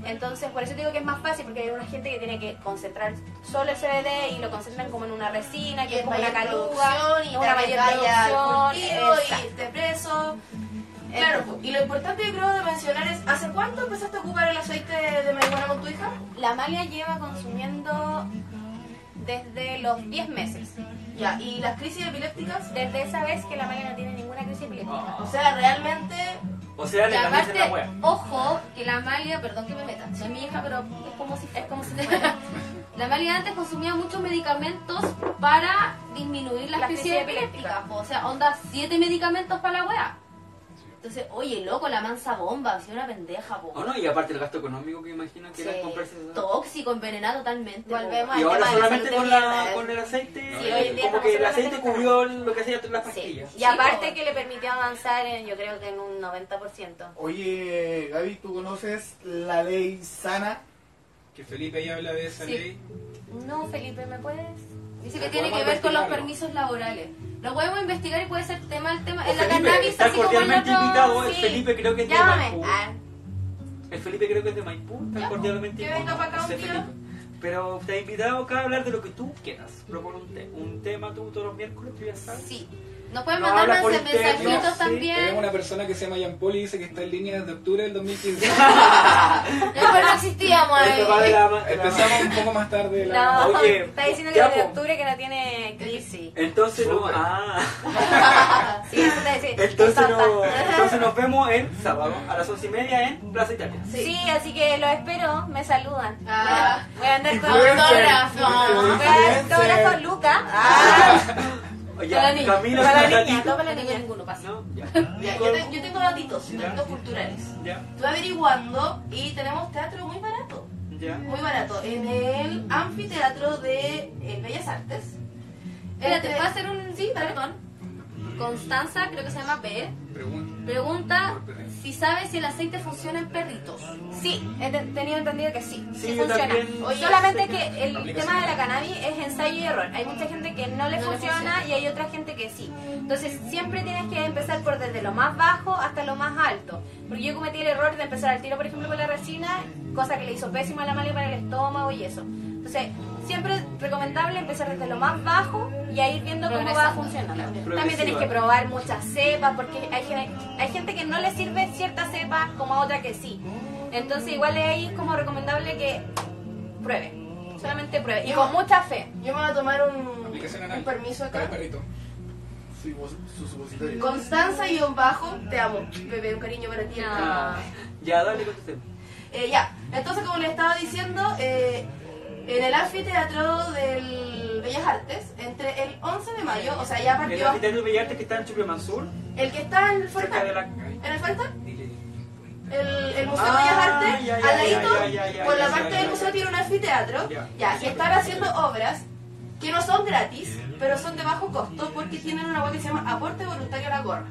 Entonces, por eso digo que es más fácil, porque hay una gente que tiene que concentrar solo el CBD y lo concentran como en una resina, que Y es como una caluga, y una mayor producción. y esté preso. Claro, y lo importante yo creo de mencionar es, ¿hace cuánto empezaste a ocupar el aceite de, marihuana con tu hija? La malia lleva consumiendo desde los 10 meses. Ya, ¿y las crisis epilépticas? Desde esa vez que la malia no tiene ninguna crisis epiléptica. O sea, realmente, O sea, le aparte, la wea. ojo, que la Amalia, perdón que me meta, soy mi hija, pero es como si, es como si fuera. *laughs* La Amalia antes consumía muchos medicamentos para disminuir las Las crisis crisis epilépticas. O sea, onda, siete medicamentos para la wea. Entonces, oye, loco, la mansa bomba, si una pendeja, po. Oh, no, y aparte el gasto económico que imagino que era Sí, comprarse eso. tóxico, envenenado totalmente. Volvemos Y al ahora tema solamente salud con, de la, mierda. con el aceite, Sí, hoy en día como estamos que el solamente aceite con cubrió lo que hacía las Sí. pastillas. Y Sí, aparte po. que le permitió avanzar en, yo creo que en un 90%. Oye, Gaby, ¿tú conoces la ley sana? Que Felipe ya habla de esa Sí. ley. No, Felipe, ¿me puedes Dice que tiene que ver con los permisos laborales. Lo podemos investigar y puede ser tema el tema. En la cannabis, está así como en cordialmente invitado. El sí. Felipe creo que es de. Maipú. Ah, El Felipe creo que es de Maipú. Está cordialmente invitado. para acá un día. Pero te he invitado acá a hablar de lo que tú quieras. Propone un, te- un tema tú todos los miércoles, tú ya sabes. Sí. Nos pueden No, mandar mensa- interno, mensajitos sí. también. Tenemos una persona que se llama Jean Paul y dice que está en línea desde octubre del *laughs* 2015. Después no existíamos ahí. Empezamos un poco más tarde. La... No, Oye, está diciendo que desde octubre que no tiene crisis. Entonces no. Ah. *laughs* Sí, eso te decía. Entonces, no, entonces nos *laughs* vemos el sábado a las once y media en Plaza Italia. Sí, así que los espero, me saludan. Ah. Voy a andar con autógrafo. Voy a dar Influencer. autógrafo Luca. Oye, Para la niña, Camilo para la niña, gatito. toma la No niña. ninguno, pasa. ¿No? Ya. Ya, yo, te- yo tengo datitos, datitos culturales. Ya. Estuve averiguando y tenemos teatro muy barato. Ya. Muy barato. En el anfiteatro de eh, Bellas Artes. Espérate, Entre- ¿puedo hacer un sí, perdón? Constanza, creo que se llama B, Pregunta. si sabe si el aceite funciona en perritos. Sí, he te- tenido entendido que sí, sí, Sí, funciona. Oye, solamente que el tema de la cannabis es ensayo y error. Hay mucha gente que no le No le funciona funciona. y hay otra gente que sí. Entonces siempre tienes que empezar por desde lo más bajo hasta lo más alto. Porque yo cometí el error de empezar al tiro, por ejemplo, con la resina, cosa que le hizo pésimo a la mala para el estómago y eso. Entonces, siempre es recomendable empezar desde lo más bajo y a ir viendo cómo va funcionando. Progresiva. También tenés que probar muchas cepas, porque hay, hay gente que no le sirve cierta cepa como a otra que sí. Entonces, igual ahí es como recomendable que pruebe. Solamente pruebe. Y con mucha fe. Yo me voy a tomar un, un permiso Para acá. Sí. Constanza y un bajo, te amo, bebé, un cariño para ti. Ah, Ya, dale con tu tema. Eh, ya, entonces como les estaba diciendo, eh, en el anfiteatro del Bellas Artes, entre el 11 de mayo, o sea, ya El partió anfiteatro de Bellas Artes que está en Chuplemansur, el que está en el de la... ¿en el dile. El, el Museo Ah, Bellas Artes, ya, ya, al ladito, por la parte del museo tiene un anfiteatro, ya, que están haciendo obras que no son gratis, pero son de bajo costo porque tienen una web que se llama Aporte Voluntario a la Gorra.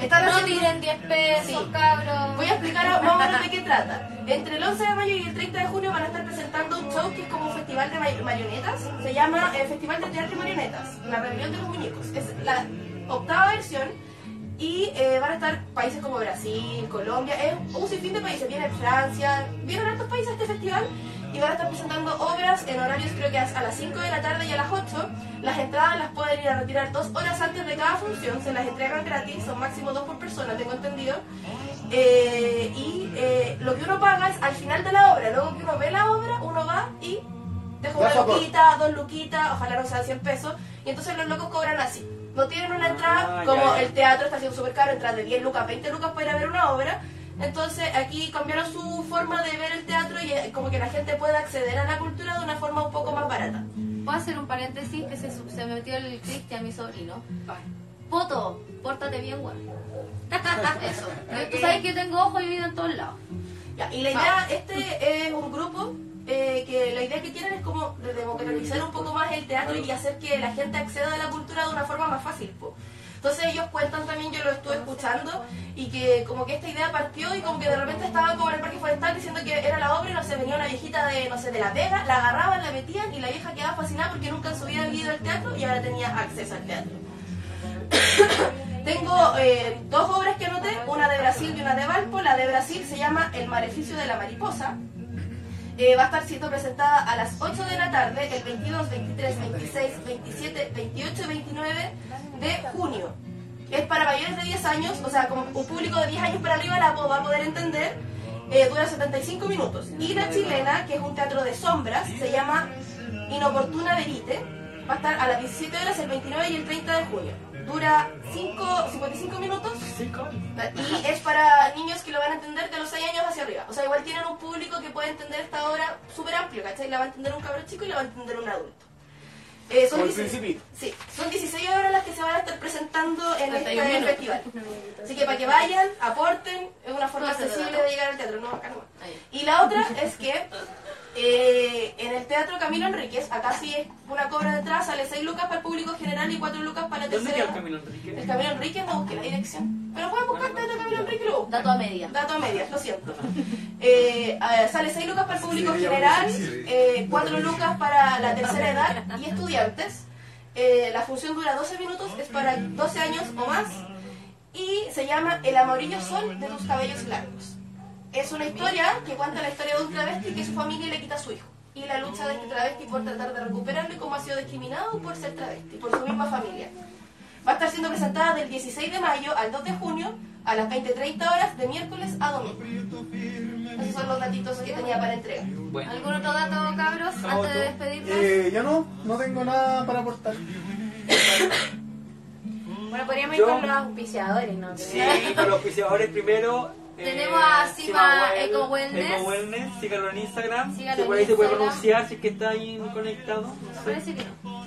Están No haciendo- tiren 10 pesos, Sí. cabros. Voy a explicar más o menos de qué trata. Entre el 11 de mayo y el 30 de junio van a estar presentando un show que es como un festival de ma- marionetas. Se llama el Festival de Teatro y Marionetas, la rebelión de los muñecos. Es la octava versión y eh, van a estar países como Brasil, Colombia, es un sinfín de países. Viene Francia, vienen hartos países a este festival y van a estar presentando obras en horarios creo que a las 5 de la tarde y a las 8. Las entradas las pueden ir a retirar dos horas antes de cada función, se las entregan gratis, son máximo dos por persona, tengo entendido. Eh, y eh, lo que uno paga es al final de la obra, luego que uno ve la obra, uno va y deja una luquita, dos luquitas, ojalá no sean 100 pesos, y entonces los locos cobran así. No tienen una entrada, Ah, como ya, ya. el teatro está siendo súper caro, entras de 10 lucas, 20 lucas para ir a ver una obra. Entonces aquí cambiaron su forma de ver el teatro como que la gente puede acceder a la cultura de una forma un poco más barata. Puedo hacer un paréntesis que se, se metió el Cristian, mi sobrino. Poto, pórtate bien, güey. *laughs* Eso. Tú sabes que tengo ojos y vivo en todos lados. Ya, y la idea, este es un grupo eh, que la idea que tienen es como de democratizar un poco más el teatro y hacer que la gente acceda a la cultura de una forma más fácil. po. Entonces ellos cuentan también, yo lo estuve escuchando, y que como que esta idea partió y como que de repente estaban como en el parque forestal diciendo que era la obra y no sé, venía una viejita de, no sé, de La Vega, la agarraban, la metían y la vieja quedaba fascinada porque nunca en su vida había ido al teatro y ahora tenía acceso al teatro. *coughs* Tengo eh, dos obras que anoté, una de Brasil y una de Valpo. La de Brasil se llama El maleficio de la mariposa. Eh, va a estar siendo presentada a las 8 de la tarde, el 22, 23, 26, 27, 28 y 29 de junio. Es para mayores de 10 años, o sea, como un público de 10 años para arriba la va a poder entender. Eh, dura 75 minutos. Y la chilena, que es un teatro de sombras, se llama Inoportuna Verite. Va a estar a las 17 horas el 29 y el 30 de junio. Dura 5, 55 minutos y es para niños que lo van a entender de los 6 años hacia arriba. O sea, igual tienen un público que puede entender esta obra súper amplio, ¿cachai? La va a entender un cabrón chico y la va a entender un adulto. Eh, son Como el 16 Principito. Sí, son 16 obras las que se van a estar presentando en este 31 minutos. festival. Así que para que vayan, aporten, es una forma No, accesible de llegar al teatro, no acá no. Y la otra es que eh, en el Teatro Camilo Enríquez, acá sí es una cobra de entrada, sale 6 lucas para el público general y 4 lucas para la ¿Dónde tercera. queda el Camilo Enrique? El Camilo Enríquez, no busqué la dirección. Pero pueden buscar Teatro Camilo Enrique y lo. Dato a media. Dato a medias, lo siento. Eh, eh, sale 6 lucas para el público general, eh, 4 lucas para la tercera edad y estudiantes. Eh, la función dura 12 minutos, es para 12 años o más. Y se llama El amarillo sol de tus cabellos largos. Es una historia que cuenta la historia de un travesti que su familia le quita a su hijo. Y la lucha de este travesti por tratar de recuperarlo y cómo ha sido discriminado por ser travesti, por su misma familia. Va a estar siendo presentada del 16 de mayo al 2 de junio a las 20.30 horas de miércoles a domingo. Esos son los datitos que tenía para entregar. Bueno, ¿Algún otro dato, cabros, antes de despedirnos? Eh, yo no, no tengo nada para aportar. Bueno, podríamos Yo- ir con los auspiciadores, ¿no? sí, con los auspiciadores primero. Eh, Tenemos a Cima Well- Eco Wellness. Eco Wellness, síganlo en Instagram. Síganlo Se en puede, se puede pronunciar si es que está ahí conectado. No parece que no.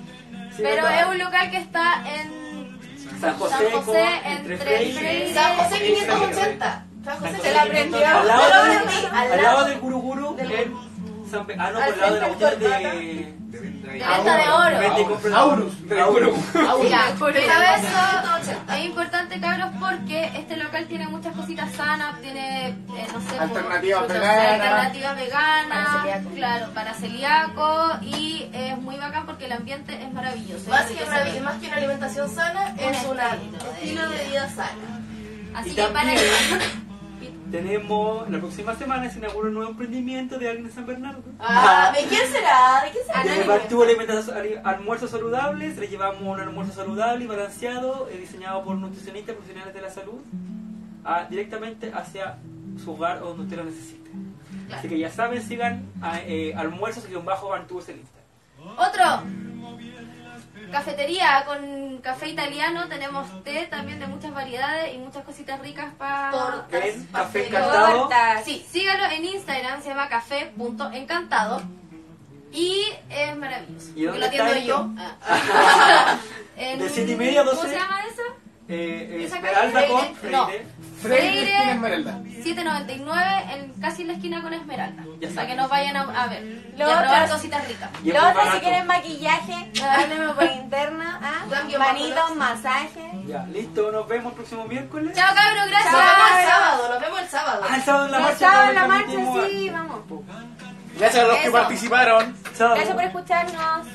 Sí, Pero ¿verdad? es un local que está en San José, San José, como entre Freire. San José 580. San José se la aprendió. Al lado, lo del- aprendí. al lado del Guru Guru, del- en San Pe- Ah, no, al por el lado de la frente cuestión de venta de oro. Aurus. Aurus. Es importante, cabros, porque este local tiene muchas cositas sanas, tiene, eh, no sé, Alternativas frutas, veganas. alternativas veganas, Para celíaco. claro, para celíaco y es muy bacán porque el ambiente es maravilloso. Más es que, una, enriquecedor. más que una alimentación sana, es un estilo de vida sana. Así Y que para también tenemos, la próxima semana se inaugura un nuevo emprendimiento de alguien de San Bernardo. Ah, ¿De quién será? ¿De quién será? Ali- almuerzos saludables, le llevamos un almuerzo saludable y balanceado, eh, diseñado por nutricionistas profesionales de la salud, directamente hacia su hogar o donde usted lo necesite. Así que ya saben, sigan a, eh, almuerzos y un bajo en Instagram. Otro. Cafetería con café italiano, tenemos té también de muchas variedades y muchas cositas ricas para... Tortas, En Café. Encantado. Tortas. Sí, sígalo en Instagram, se llama café.encantado y es maravilloso. ¿Y dónde lo atiendo está yo. esto? Ah. En- *laughs* De siete y media a ¿Cómo doce. se llama eso? Eh, Esa Esmeralda calle con Freire. No. Freire. Freire, Freire. Esmeralda. 799 en casi en la esquina con Esmeralda. Ya para que nos vayan a, a ver. Y Lo a probar cositas ricas. Y Lo otro, si quieren maquillaje, háblenme por interno. ¿ah? *laughs* Manitos, masaje. Ya, listo, nos vemos el próximo miércoles. Chao cabros, Nos gracias. vemos el sábado, nos vemos el sábado. Ah, el sábado en la marcha. sábados en la nos marcha, sí, a- vamos. Gracias a los que Eso. participaron. Chao. Gracias por escucharnos.